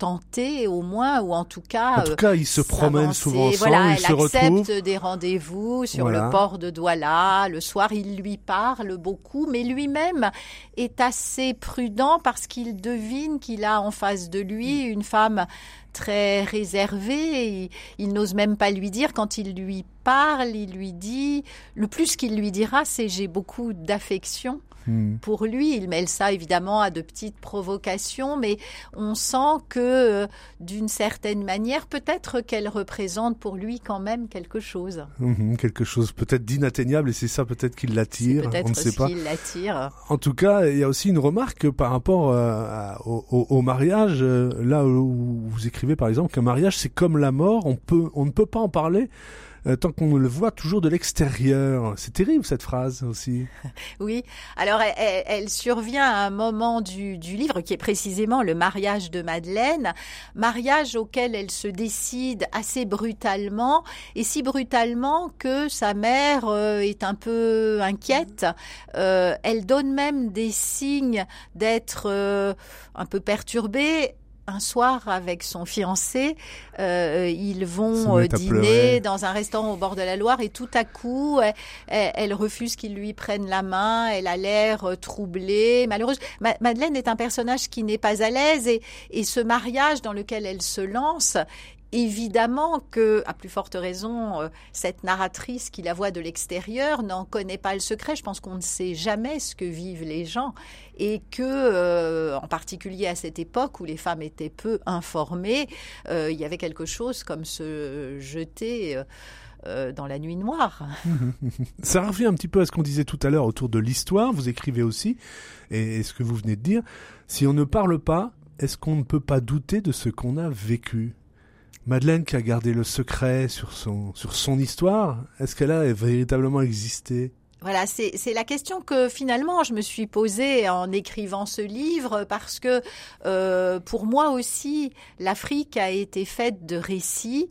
tenter au moins, ou en tout cas. En tout cas, ils se promènent souvent ensemble, voilà, ils se retrouvent. Elle accepte des rendez-vous sur le port de Douala. Le soir, il lui parle beaucoup, mais lui-même est assez prudent parce qu'il devine qu'il a en face de lui une femme très réservée. Il n'ose même pas lui dire quand il lui parle, il lui dit le plus qu'il lui dira, c'est j'ai beaucoup d'affection Hmm. Pour lui, il mêle ça évidemment à de petites provocations, mais on sent que euh, d'une certaine manière, peut-être qu'elle représente pour lui quand même quelque chose. Hmm, quelque chose peut-être d'inatteignable et c'est ça peut-être qui l'attire. On ne sait pas. l'attire. En tout cas, il y a aussi une remarque par rapport euh, au, mariage. Euh, là où vous écrivez par exemple qu'un mariage c'est comme la mort, on peut, on ne peut pas en parler euh, tant qu'on le voit toujours de l'extérieur. C'est terrible cette phrase aussi. [laughs] Oui, alors elle, survient à un moment du, du, livre qui est précisément le mariage de Madeleine, mariage auquel elle se décide assez brutalement, et si brutalement que sa mère euh, est un peu inquiète. Euh, elle donne même des signes d'être un peu perturbée un soir avec son fiancé, euh, ils vont euh, dîner dans un restaurant au bord de la Loire et tout à coup, elle, refuse qu'ils lui prennent la main, elle a l'air euh, troublée, malheureuse. Madeleine est un personnage qui n'est pas à l'aise et, et ce mariage dans lequel elle se lance Évidemment que, à plus forte raison, euh, cette narratrice qui la voit de l'extérieur n'en connaît pas le secret. Je pense qu'on ne sait jamais ce que vivent les gens et que, euh, en particulier à cette époque où les femmes étaient peu informées, euh, il y avait quelque chose comme se jeter. dans la nuit noire. [laughs] Ça revient un petit peu à ce qu'on disait tout à l'heure autour de l'histoire. Vous écrivez aussi, et ce que vous venez de dire, si on ne parle pas, est-ce qu'on ne peut pas douter de ce qu'on a vécu? Madeleine qui a gardé le secret sur son, histoire, est-ce qu'elle a véritablement existé? Voilà, c'est la question que finalement je me suis posée en écrivant ce livre parce que euh, pour moi aussi, l'Afrique a été faite de récits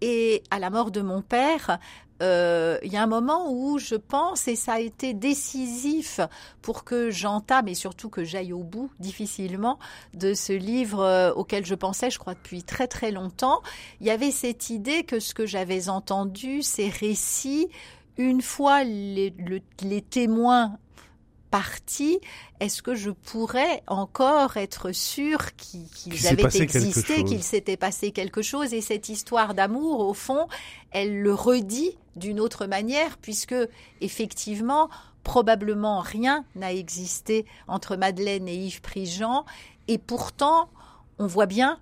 et à la mort de mon père, euh, il y a un moment où je pense, et ça a été décisif pour que j'entame et surtout que j'aille au bout difficilement de ce livre euh, auquel je pensais, je crois, depuis très très longtemps, il y avait cette idée que ce que j'avais entendu, ces récits, une fois les, les témoins partie, est-ce que je pourrais encore être sûre qu'ils avaient existé, qu'il s'était passé quelque chose? Et cette histoire d'amour, au fond, elle le redit d'une autre manière, puisque effectivement, probablement rien n'a existé entre Madeleine et Yves Prigent, et pourtant, on voit bien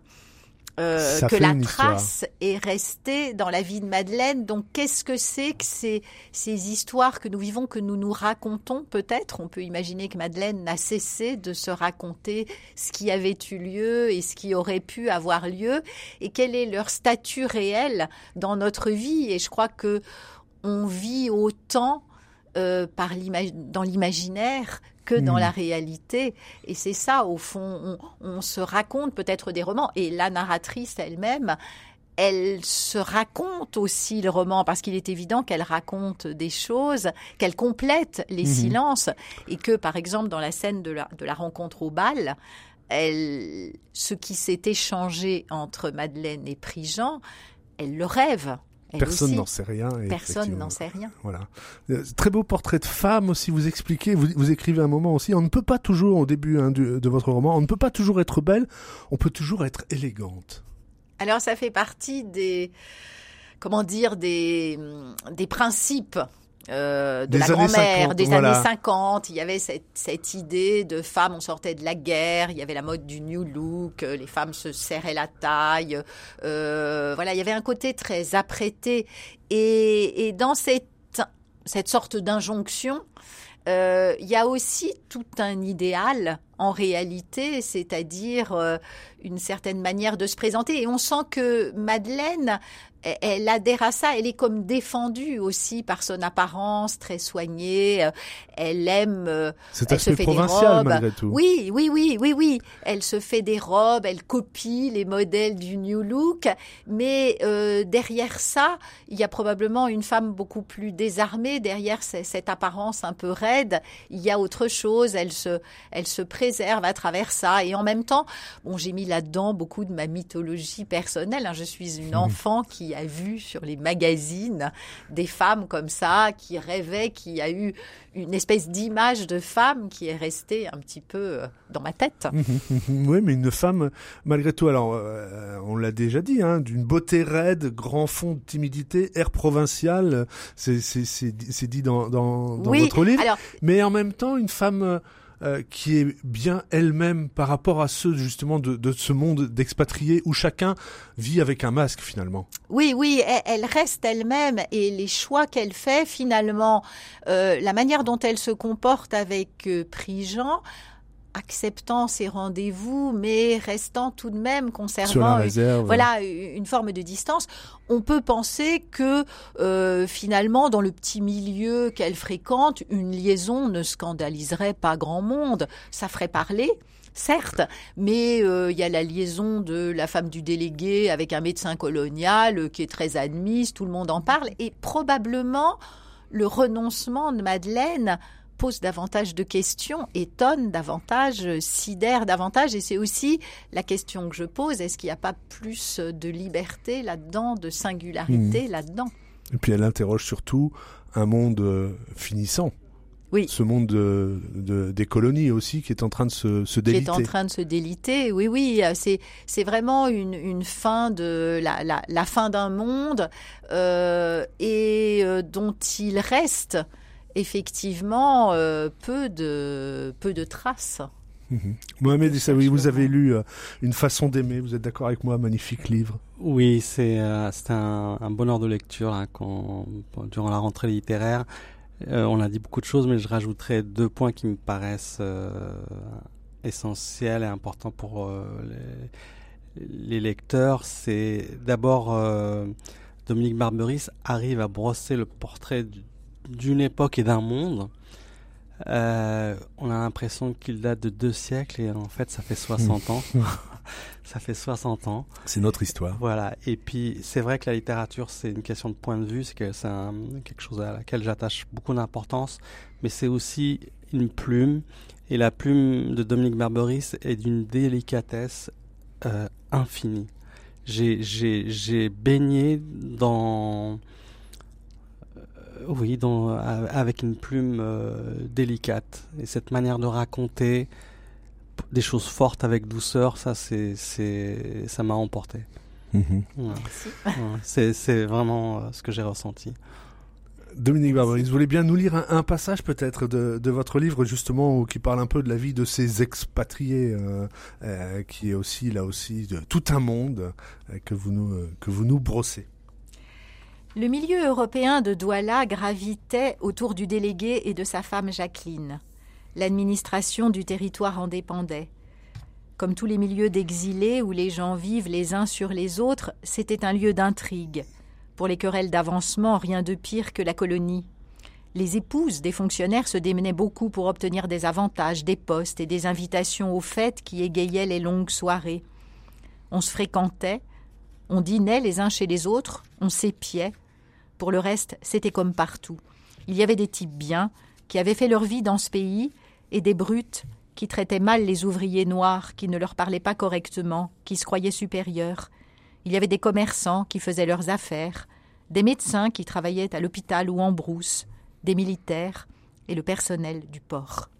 euh, que la trace est restée dans la vie de Madeleine. Donc, qu'est-ce que c'est que ces, ces histoires que nous vivons, que nous nous racontons peut-être? On peut imaginer que Madeleine n'a cessé de se raconter ce qui avait eu lieu et ce qui aurait pu avoir lieu, et quel est leur statut réel dans notre vie? Et je crois que on vit autant euh, par dans l'imaginaire que dans hmm. la réalité. Et c'est ça, au fond, on, se raconte peut-être des romans. Et la narratrice elle-même, elle se raconte aussi le roman parce qu'il est évident qu'elle raconte des choses, qu'elle complète les hmm. silences et que, par exemple, dans la scène de la, de la rencontre au bal, elle, ce qui s'est échangé entre Madeleine et Prigent, elle le rêve. Personne n'en sait rien. Personne n'en sait rien. Voilà. Euh, très beau portrait de femme aussi. Vous expliquez, vous, vous écrivez un moment aussi. On ne peut pas toujours, au début hein, de votre roman, on ne peut pas toujours être belle. On peut toujours être élégante. Alors ça fait partie des, comment dire, des, des principes euh, de la grand-mère des années 50. Il y avait cette, cette, idée de femmes, on sortait de la guerre, il y avait la mode du new look, euh, les femmes se serraient la taille. Euh, voilà, il y avait un côté très apprêté. Et, et dans cette, cette sorte d'injonction, euh, il y a aussi tout un idéal en réalité, c'est-à-dire euh, une certaine manière de se présenter. Et on sent que Madeleine elle adhère à ça, elle est comme défendue aussi par son apparence très soignée, euh, elle aime, euh, elle se fait des robes. Malgré tout. Oui, oui, oui, oui, oui, elle se fait des robes, elle copie les modèles du New Look, mais euh, derrière ça, il y a probablement une femme beaucoup plus désarmée, derrière cette apparence un peu raide, il y a autre chose, elle se, elle se préserve à travers ça, et en même temps, bon, j'ai mis là-dedans beaucoup de ma mythologie personnelle, hein. je suis une enfant qui a vu sur les magazines des femmes comme ça, qui rêvaient, qui a eu une espèce d'image de femme qui est restée un petit peu euh, dans ma tête. [laughs] oui, mais une femme, malgré tout, alors euh, on l'a déjà dit, hein, d'une beauté raide, grand fond de timidité, air provincial, c'est dit dans, dans, votre livre, mais en même temps une femme euh, qui est bien elle-même par rapport à ceux justement de, de ce monde d'expatriés où chacun vit avec un masque finalement. Oui, oui, elle, reste elle-même et les choix qu'elle fait finalement, euh, la manière dont elle se comporte avec euh, Prigent, acceptant ses rendez-vous, mais restant tout de même conservant une, voilà une forme de distance. On peut penser que euh, finalement, dans le petit milieu qu'elle fréquente, une liaison ne scandaliserait pas grand monde. Ça ferait parler certes, mais euh, il y a la liaison de la femme du délégué avec un médecin colonial euh, qui est très admise, tout le monde en parle, et probablement le renoncement de Madeleine pose davantage de questions, étonne davantage, sidère davantage. Et c'est aussi la question que je pose, est-ce qu'il n'y a pas plus de liberté là-dedans, de singularité hmm. là-dedans? Et puis elle interroge surtout un monde euh, finissant. Oui. Ce monde de, des colonies aussi qui est en train de se, se déliter. Qui est en train de se déliter, oui, oui. C'est, c'est vraiment une, une fin de la, la, la fin d'un monde euh, et euh, dont il reste effectivement euh, peu, de, peu de traces. Mhm. Mohamed Issaoui, vous avez lu euh, Une façon d'aimer, vous êtes d'accord avec moi, magnifique livre. Oui, c'est euh, un, un, bonheur de lecture hein, quand, durant la rentrée littéraire. on a dit beaucoup de choses, mais je rajouterai deux points qui me paraissent essentiel et important pour euh, les, les, lecteurs, c'est d'abord euh, Dominique Barberis arrive à brosser le portrait d'une époque et d'un monde. Euh, on a l'impression qu'il date de deux siècles et en fait ça fait 60 ans. [laughs] ça fait 60 ans. C'est notre histoire. Voilà. Et puis c'est vrai que la littérature c'est une question de point de vue, c'est que c'est quelque chose à laquelle j'attache beaucoup d'importance, mais c'est aussi une plume. Et la plume de Dominique Barberis est d'une délicatesse euh, infinie. J'ai baigné dans oui, dans, avec une plume euh, délicate. Et cette manière de raconter des choses fortes avec douceur, ça, c'est, c'est, ça m'a emporté. Mhm. C'est vraiment ce que j'ai ressenti. Dominique Barberis, vous voulez bien nous lire un, passage peut-être de, votre livre justement qui parle un peu de la vie de ces expatriés, euh, euh, qui est aussi là aussi de tout un monde euh, que vous nous que vous nous brossez? Le milieu européen de Douala gravitait autour du délégué et de sa femme Jacqueline. L'administration du territoire en dépendait. Comme tous les milieux d'exilés où les gens vivent les uns sur les autres, c'était un lieu d'intrigue. Pour les querelles d'avancement, rien de pire que la colonie. Les épouses des fonctionnaires se démenaient beaucoup pour obtenir des avantages, des postes et des invitations aux fêtes qui égayaient les longues soirées. On se fréquentait, on dînait les uns chez les autres, on s'épiait. Pour le reste, c'était comme partout. Il y avait des types bien, qui avaient fait leur vie dans ce pays, et des brutes qui traitaient mal les ouvriers noirs, qui ne leur parlaient pas correctement, qui se croyaient supérieurs, il y avait des commerçants qui faisaient leurs affaires, des médecins qui travaillaient à l'hôpital ou en brousse, des militaires et le personnel du port.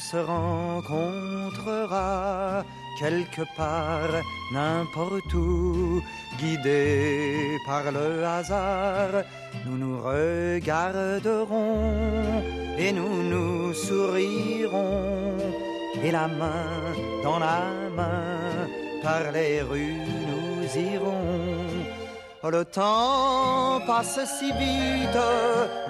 Se rencontrera quelque part, n'importe où, guidés par le hasard, nous nous regarderons et nous nous sourirons, et la main dans la main, par les rues nous irons le temps passe si vite,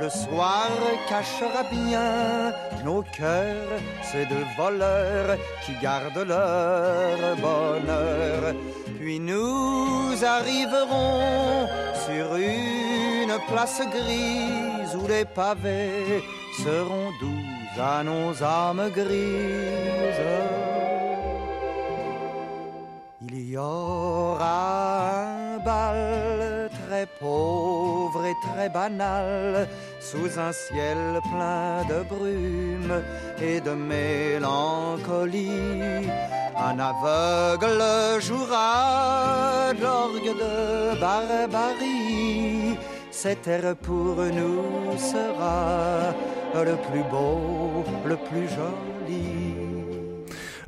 le soir cachera bien nos cœurs, ces deux voleurs qui gardent leur bonheur. Puis nous arriverons sur une place grise où les pavés seront doux à nos âmes grises. Il y aura un bal pauvre et très banal, sous un ciel plein de brume et de mélancolie. Un aveugle jouera l'orgue de barbarie. Cet air pour nous sera le plus beau, le plus joli.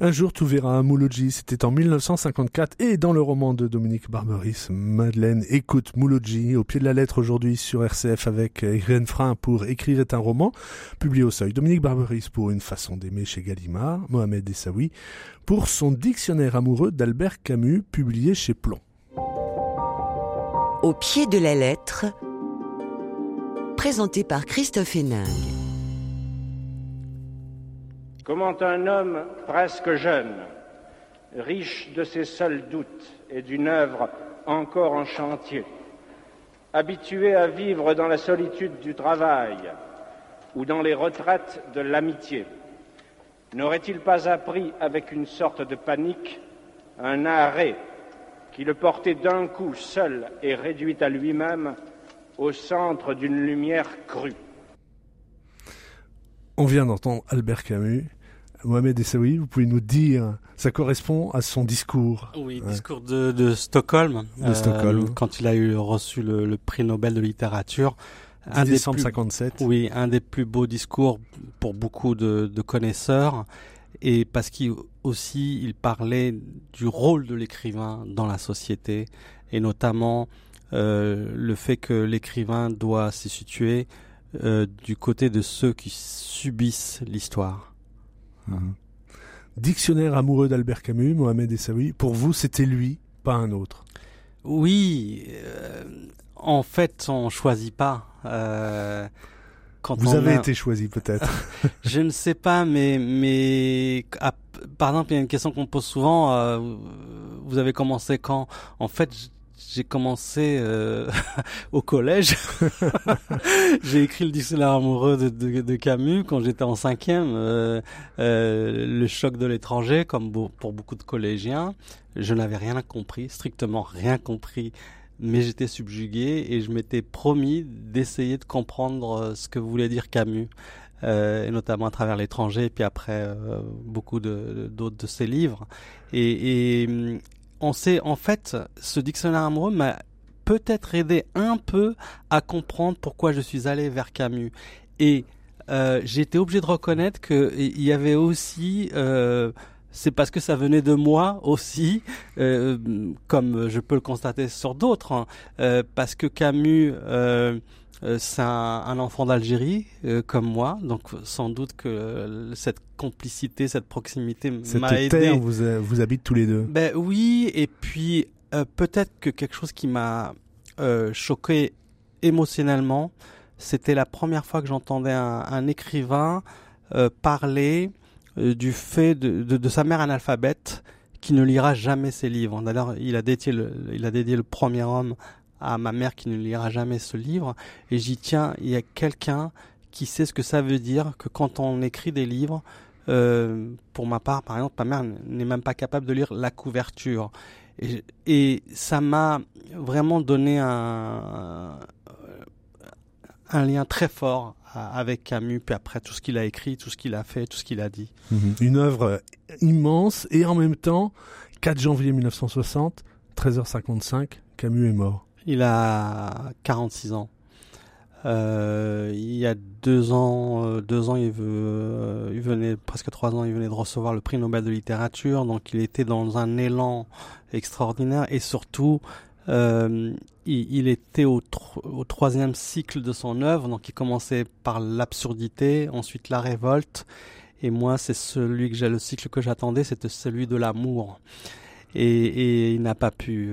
Un jour tout verra à Mouloudji, c'était en 1954 et dans le roman de Dominique Barberis, Madeleine écoute Mouloudji au pied de la lettre aujourd'hui sur RCF avec Irène Frein pour Écrire un roman, publié au seuil. Dominique Barberis pour Une façon d'aimer chez Gallimard, Mohamed Essaoui pour son dictionnaire amoureux d'Albert Camus, publié chez Plomb. Au pied de la lettre, présenté par Christophe Hénin. Comment un homme presque jeune, riche de ses seuls doutes et d'une œuvre encore en chantier, habitué à vivre dans la solitude du travail ou dans les retraites de l'amitié, n'aurait-il pas appris avec une sorte de panique un arrêt qui le portait d'un coup seul et réduit à lui-même au centre d'une lumière crue? On vient d'entendre Albert Camus. Mohamed Essaoui, vous pouvez nous dire, ça correspond à son discours. Oui, discours de, Stockholm. De Stockholm. Quand il a eu reçu le, prix Nobel de littérature, un décembre 57. Oui, un des plus beaux discours pour beaucoup de, de connaisseurs et parce qu'il aussi il parlait du rôle de l'écrivain dans la société et notamment euh, le fait que l'écrivain doit se situer euh, du côté de ceux qui subissent l'histoire. Mhm. Dictionnaire amoureux d'Albert Camus, Mohamed Essaoui. Pour vous, c'était lui, pas un autre. Oui, euh, en fait, on choisit pas. Euh, quand vous avez été choisi peut-être. [laughs] je ne sais pas, mais mais par exemple, il y a une question qu'on pose souvent. Vous avez commencé quand? En fait, j'ai commencé euh, [laughs] au collège. [laughs] j'ai écrit le dictionnaire amoureux de, Camus quand j'étais en cinquième. Euh, euh, le choc de l'étranger, comme pour beaucoup de collégiens, je n'avais rien compris, strictement rien compris. Mais j'étais subjugué et je m'étais promis d'essayer de comprendre ce que voulait dire Camus. Et notamment à travers l'étranger, et puis après beaucoup d'autres de, ses livres. Et on sait, en fait, ce dictionnaire amoureux m'a peut-être aidé un peu à comprendre pourquoi je suis allé vers Camus. Et euh, été obligé de reconnaître qu'il y avait aussi, euh, c'est parce que ça venait de moi aussi, euh, comme je peux le constater sur d'autres, hein, euh, parce que Camus c'est un, enfant d'Algérie euh, comme moi, donc sans doute que cette complicité, cette proximité m'a aidé. Terre vous, vous habite tous les deux. Ben oui, et puis euh, peut-être que quelque chose qui m'a choqué émotionnellement, c'était la première fois que j'entendais un, un, écrivain parler du fait de, de, de, sa mère analphabète qui ne lira jamais ses livres. D'ailleurs, il a dédié le, il a dédié le premier homme à ma mère qui ne lira jamais ce livre. Et j'y tiens, il y a quelqu'un qui sait ce que ça veut dire que quand on écrit des livres, euh, pour ma part, par exemple, ma mère n'est même pas capable de lire la couverture. Et, ça m'a vraiment donné un, lien très fort avec Camus, puis après tout ce qu'il a écrit, tout ce qu'il a fait, tout ce qu'il a dit. Mhm. Une œuvre immense et en même temps, 4 janvier 1960, 13h55, Camus est mort. Il a 46 ans. Euh, il y a deux ans, euh, deux ans, euh, il venait presque trois ans, il venait de recevoir le prix Nobel de littérature, donc il était dans un élan extraordinaire. Et surtout, il, était au, troisième cycle de son œuvre, donc il commençait par l'absurdité, ensuite la révolte, et moi c'est celui que j'ai le cycle que j'attendais, c'était celui de l'amour, et, il n'a pas pu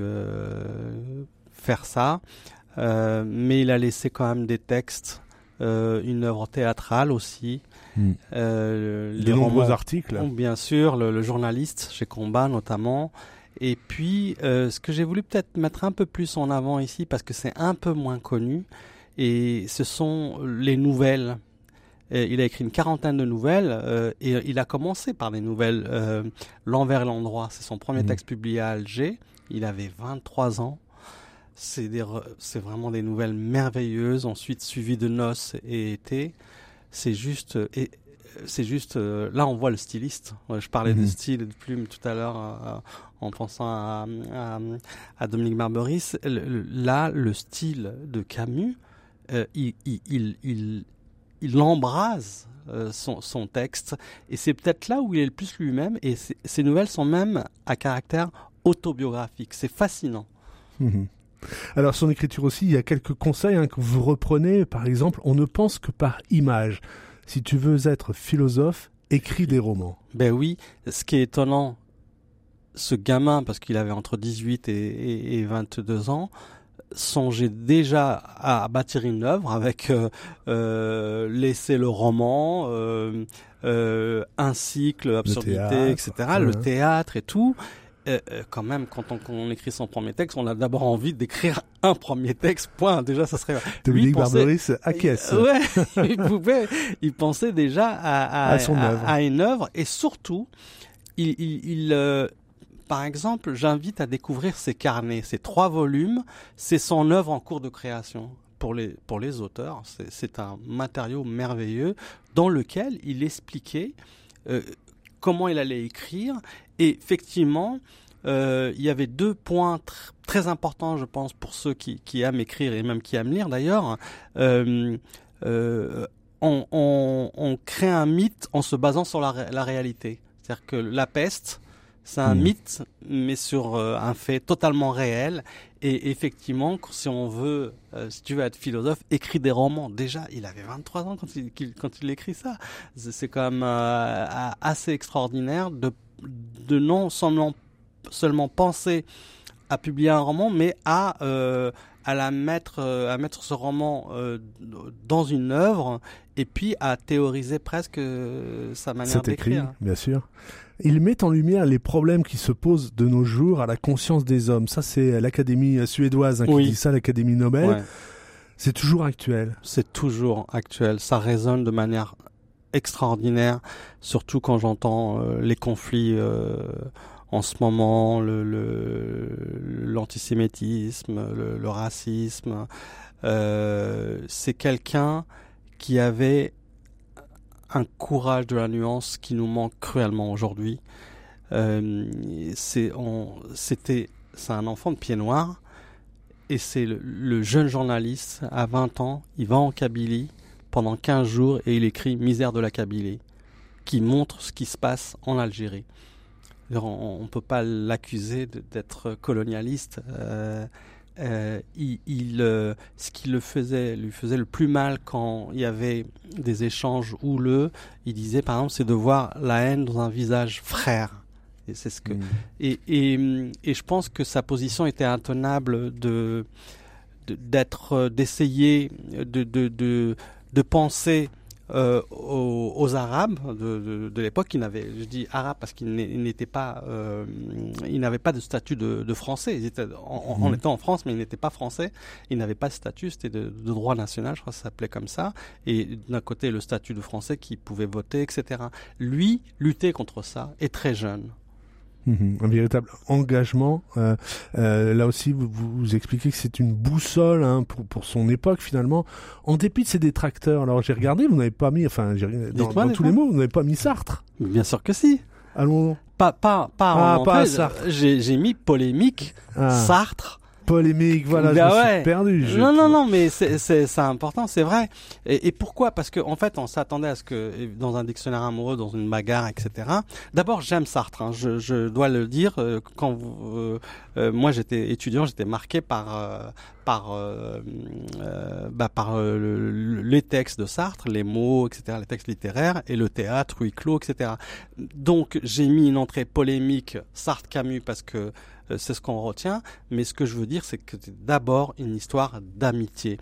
faire ça, euh, mais il a laissé quand même des textes, euh, une œuvre théâtrale aussi. Mm. Euh, les nombreux articles. Bien sûr, le, le, journaliste chez Combat notamment. Et puis, euh, ce que j'ai voulu peut-être mettre un peu plus en avant ici, parce que c'est un peu moins connu, et ce sont les nouvelles. Et il a écrit une quarantaine de nouvelles euh, et il a commencé par des nouvelles. Euh, L'envers et l'endroit, c'est son premier mmh. texte publié à Alger. Il avait 23 ans. C'est vraiment des nouvelles merveilleuses. Ensuite, suivi de Noces et Été. C'est juste. Et, c'est juste euh, là on voit le styliste. Je parlais mmh. de style et de plume tout à l'heure euh, en pensant à, à, à Dominique Barberis. Le, là, le style de Camus, euh, il, il, il, il, embrase son, son, texte et c'est peut-être là où il est le plus lui-même. Et ces nouvelles sont même à caractère autobiographique. C'est fascinant. Mmh. Alors son écriture aussi, il y a quelques conseils hein, que vous reprenez. Par exemple, on ne pense que par image si tu veux être philosophe, écris des romans. Ben oui, ce qui est étonnant, ce gamin, parce qu'il avait entre 18 et, et, et 22 ans, songeait déjà à bâtir une œuvre avec euh, euh, laisser le roman, euh, un cycle, absurdité, etc., ouais. le théâtre et tout. Euh, quand même, quand on, quand on, écrit son premier texte, on a d'abord envie d'écrire un premier texte. Point. Déjà, ça serait. [laughs] Dominique Barberis acquiesce. Ouais, [laughs] il pouvait. Il pensait déjà à, à, à son à, œuvre. à, une œuvre, et surtout, il, il, il euh, par exemple, j'invite à découvrir ses carnets, ces trois volumes. C'est son œuvre en cours de création. Pour les, pour les auteurs, c'est un matériau merveilleux dans lequel il expliquait euh, comment il allait écrire. Et effectivement, euh, il y avait deux points tr très important, je pense, pour ceux qui, aiment écrire et même qui aiment lire d'ailleurs. Euh, euh, on, crée un mythe en se basant sur la, la réalité. C'est-à-dire que la peste, c'est un mmh. mythe, mais sur euh, un fait totalement réel. Et effectivement, si on veut, euh, si tu veux être philosophe, écrit des romans. Déjà, il avait 23 ans quand il, quand il écrit ça. C'est quand même euh, assez extraordinaire de, de non seulement, seulement penser à publier un roman, mais à à la mettre à mettre ce roman dans une œuvre et puis à théoriser presque sa manière d'écrire. Bien sûr. Il met en lumière les problèmes qui se posent de nos jours à la conscience des hommes. Ça, c'est l'Académie suédoise hein, qui dit ça, l'Académie Nobel. C'est toujours actuel. C'est toujours actuel. Ça résonne de manière extraordinaire, surtout quand j'entends euh, les conflits euh, en ce moment, l'antisémitisme, le, le, racisme. Euh, c'est quelqu'un qui avait un courage de la nuance qui nous manque cruellement aujourd'hui. Euh, c'est un enfant de pied noir et c'est le, jeune journaliste à 20 ans, il va en Kabylie pendant 15 jours et il écrit Misère de la Kabylie qui montre ce qui se passe en Algérie. On ne peut pas l'accuser d'être colonialiste. Euh, euh, il, euh, ce qui le faisait, lui faisait le plus mal quand il y avait des échanges houleux, il disait par exemple, c'est de voir la haine dans un visage frère. Et c'est ce que. Mm. Et, et, et, je pense que sa position était intenable de d'être, d'essayer de, de, de, de penser euh, aux, aux, Arabes de, de, de l'époque qui n'avaient, je dis Arabes parce qu'ils n'étaient pas, euh, ils n'avaient pas de statut de, de français. Ils étaient en, en, mhm. étant en France, mais ils n'étaient pas français. Ils n'avaient pas de statut, c'était de, de, droit national, je crois que ça s'appelait comme ça. Et d'un côté le statut de français qui pouvait voter, etc. Lui luttait contre ça, et très jeune. Mhm. un véritable engagement. Euh, euh, là aussi, vous, vous, expliquez que c'est une boussole hein, pour, pour son époque finalement. En dépit de ses détracteurs, alors j'ai regardé, vous n'avez pas mis, enfin, dans, dans tous les mots, vous n'avez pas mis Sartre. Bien sûr que si. Allons. Pas, pas, pas. Ah, pas Sartre. J'ai mis polémique, ah. Sartre polémique, voilà, bah je me suis perdu. Non, non, non, mais c'est important, c'est vrai. Et, et, pourquoi? Parce qu'en en fait, on s'attendait à ce que dans un dictionnaire amoureux, dans une bagarre, etc. D'abord, j'aime Sartre. Hein, je, je, dois le dire. Euh, quand vous, euh, euh, moi, j'étais étudiant, j'étais marqué par par bah, par les textes de Sartre, les mots, etc., les textes littéraires et le théâtre, huis clos, etc. Donc, j'ai mis une entrée polémique Sartre-Camus parce que euh, c'est ce qu'on retient. Mais ce que je veux dire, c'est que c'est d'abord une histoire d'amitié.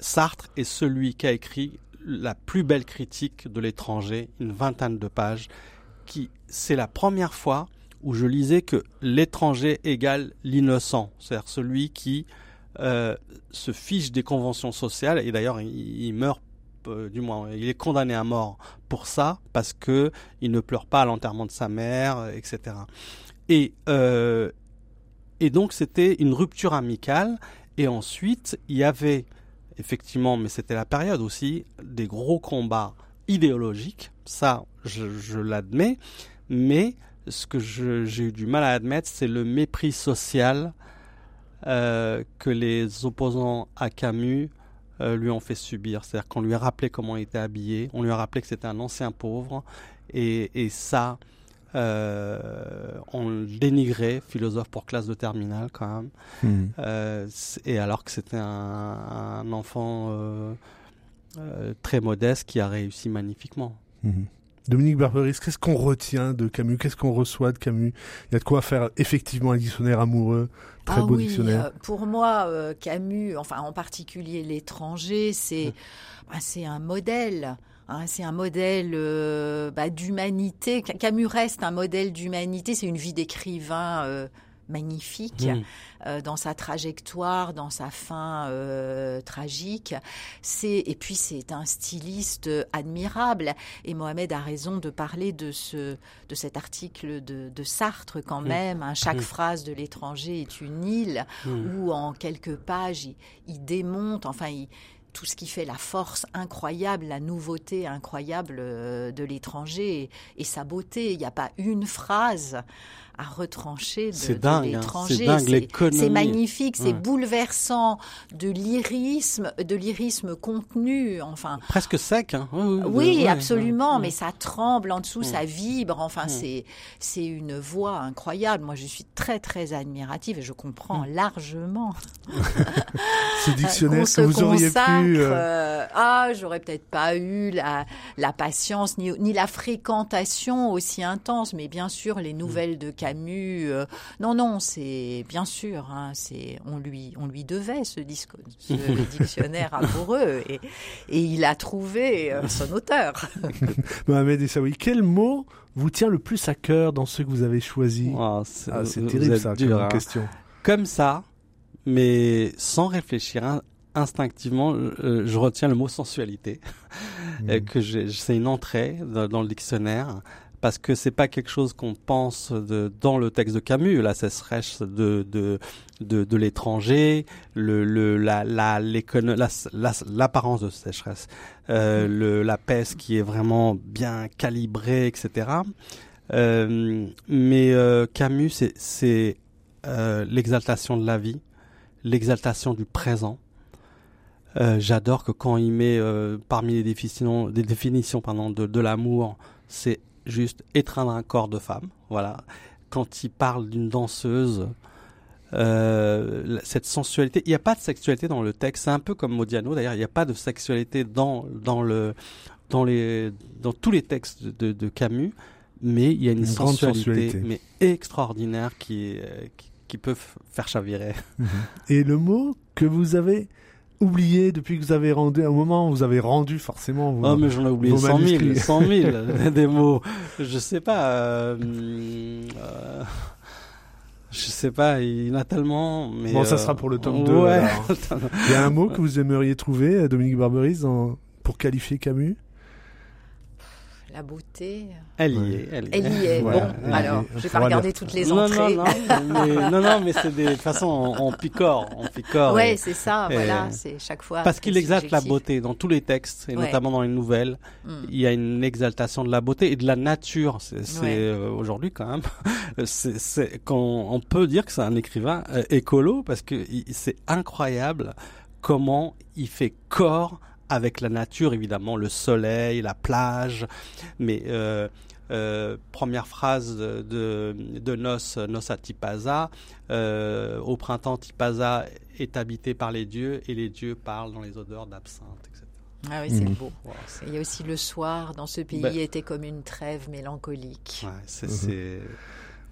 Sartre est celui qui a écrit la plus belle critique de l'étranger, une vingtaine de pages, qui c'est la première fois où je lisais que l'étranger égale l'innocent, c'est-à-dire celui qui euh, se fiche des conventions sociales et d'ailleurs il, meurt euh, du moins il est condamné à mort pour ça parce que il ne pleure pas à l'enterrement de sa mère, etc. Et euh, et donc c'était une rupture amicale. Et ensuite, il y avait effectivement, mais c'était la période aussi, des gros combats idéologiques. Ça, je, l'admets. Mais ce que j'ai eu du mal à admettre, c'est le mépris social euh, que les opposants à Camus euh, lui ont fait subir. C'est-à-dire qu'on lui a rappelé comment il était habillé, on lui a rappelé que c'était un ancien pauvre. Et ça, euh, on le dénigrait, philosophe pour classe de terminale quand même. Hmm. Euh, et alors que c'était un, enfant euh, euh, très modeste qui a réussi magnifiquement. Hmm. Dominique Barberis, qu'est-ce qu'on retient de Camus? Qu'est-ce qu'on reçoit de Camus? Il y a de quoi faire effectivement un dictionnaire amoureux, très ah beau oui, dictionnaire. pour moi, Camus, enfin en particulier l'étranger, c'est bah, c'est un modèle. Hein, c'est un modèle euh, bah, d'humanité. Camus reste un modèle d'humanité. C'est une vie d'écrivain euh, magnifique mmh. euh, dans sa trajectoire, dans sa fin tragique. C'est et puis c'est un styliste admirable. Et Mohamed a raison de parler de ce de cet article de, de Sartre quand mmh. même. Hein. chaque mmh. phrase de l'étranger est une île où en quelques pages il, il démonte. Enfin il tout ce qui fait la force incroyable, la nouveauté incroyable euh, de l'étranger et, sa beauté. Il n'y a pas une phrase à retrancher de, de hein. l'étranger. C'est dingue, l'économie. c'est magnifique, c'est Ouais. bouleversant de lyrisme, de lyrisme contenu. Enfin, Presque sec, hein. Oui, oui, oui, de- ouais, absolument, ouais. mais ça tremble en dessous, Mm. ça vibre. Enfin, Mm. c'est c'est une voix incroyable. Moi, je suis très très admirative et je comprends Mm. largement [laughs] Ce dictionnaire que vous auriez pu... euh, euh, ah, j'aurais peut-être pas eu la, la patience ni, ni la fréquentation aussi intense, mais bien sûr les nouvelles de Camus. euh, non, non, c'est bien sûr. Hein, c'est on lui on lui devait ce disque, ce [laughs] dictionnaire amoureux et, et il a trouvé euh, son auteur. [laughs] Mohamed Essaoui, quel mot vous tient le plus à cœur dans ceux que vous avez choisis Oh, c'est Ah, terrible ça dur, comme hein. question. Comme ça, mais sans réfléchir, in- instinctivement, euh, je retiens le mot sensualité, Mhm. [laughs] que c'est une entrée dans, dans le dictionnaire. Parce que c'est pas quelque chose qu'on pense de, dans le texte de Camus, la sécheresse de, de, de, de l'étranger, le, le, la, la, l'écono- la, la- l'apparence de sécheresse, euh, le, la peste qui est vraiment bien calibrée, etc. Euh, mais euh, Camus, c'est, euh, l'exaltation de la vie, l'exaltation du présent. J'adore que quand il met parmi les définitions, des définitions pardon, de, de l'amour, c'est juste étreindre un corps de femme. Voilà. Quand il parle d'une danseuse, euh, cette sensualité, il n'y a pas de sexualité dans le texte. C'est un peu comme Modiano d'ailleurs. Il n'y a pas de sexualité dans dans le dans les dans tous les textes de, de Camus, mais il y a une, sensualité, sensualité. mais extraordinaire qui qui, qui peut faire chavirer. [laughs] Et le mot que vous avez oublié depuis que vous avez rendu, au moment où vous avez rendu forcément vos- Oh, mais j'en ai oublié vos 100 000, manuscrits. 100 000 [laughs] des mots. Je sais pas. euh, euh, je sais pas, il y en a tellement. Mais Bon, ça euh, sera pour le tome 2, Ouais. [laughs] Il y a un mot que vous aimeriez trouver, euh, Dominique Barberis, dans- pour qualifier Camus? La beauté. elle y est. Elle, Elle y est. Voilà, bon, elle alors, est. je vais pas regarder toutes les non, non, entrées. non, mais, [laughs] non, non, mais c'est des, de toute façon, on, on picore, on picore. Ouais, c'est ça, voilà, c'est chaque fois. parce qu'il exalte la beauté dans tous les textes, et Ouais. notamment dans les nouvelles. Mm. il y a une exaltation de la beauté et de la nature. C'est Ouais. euh, aujourd'hui quand même, [laughs] c'est quand on peut dire que c'est un écrivain euh, écolo parce que c'est incroyable comment il fait corps avec la nature, évidemment, le soleil, la plage, mais euh, euh, première phrase de, de, Nos, Nos à Tipaza, euh, au printemps Tipaza est habité par les dieux et les dieux parlent dans les odeurs d'absinthe, etc. Ah oui, c'est Mhm. beau. Wow, Il y a aussi le soir dans ce pays Ben- était comme une trêve mélancolique. Ouais, c'est, c'est-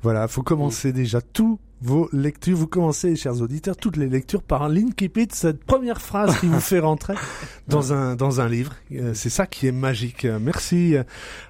Voilà, faut commencer déjà tous vos lectures. Vous commencez, chers auditeurs, toutes les lectures par l'incipit, cette première phrase qui vous fait rentrer [laughs] dans un dans un livre. Euh, C'est ça qui est magique. Euh, Merci euh,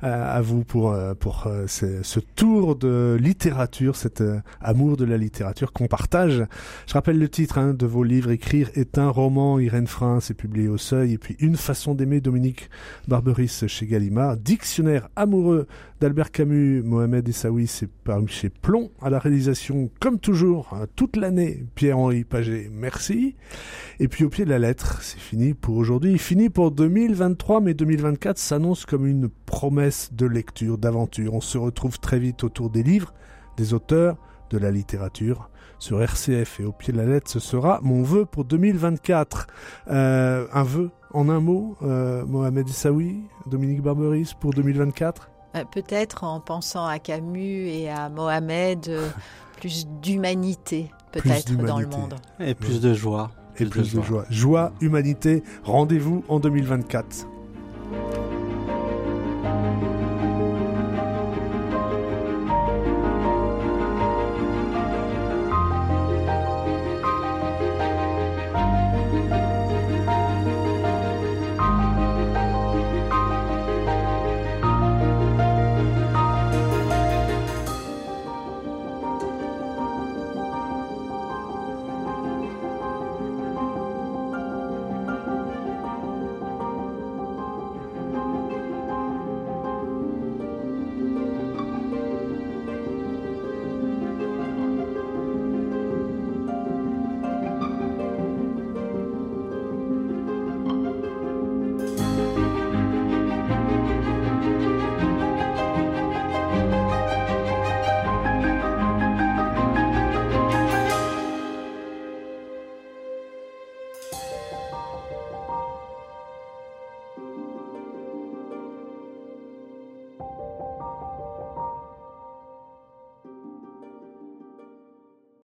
à vous pour pour ce, ce tour de littérature, cet amour de la littérature qu'on partage. Je rappelle le titre hein, de vos livres. Écrire est un roman. Irène Frein, c'est publié au Seuil. Et puis Une façon d'aimer, Dominique Barberis chez Gallimard. Dictionnaire amoureux d'Albert Camus, Mohamed Essaoui, c'est paru chez Plomb, à la réalisation, comme toujours, hein, toute l'année, Pierre-Henri Paget, merci. Et puis au pied de la lettre, c'est fini pour aujourd'hui, fini pour 2023, mais 2024 s'annonce comme une promesse de lecture, d'aventure. On se retrouve très vite autour des livres, des auteurs, de la littérature. Sur RCF et au pied de la lettre, ce sera mon vœu pour 2024. Euh, un vœu en un mot, euh, Mohamed Essaoui, Dominique Barberis pour 2024 Euh, Peut-être en pensant à Camus et à Mohamed, [laughs] plus d'humanité peut-être dans le monde. Et plus de joie. Et plus, de joie. Joie, humanité, rendez-vous en 2024.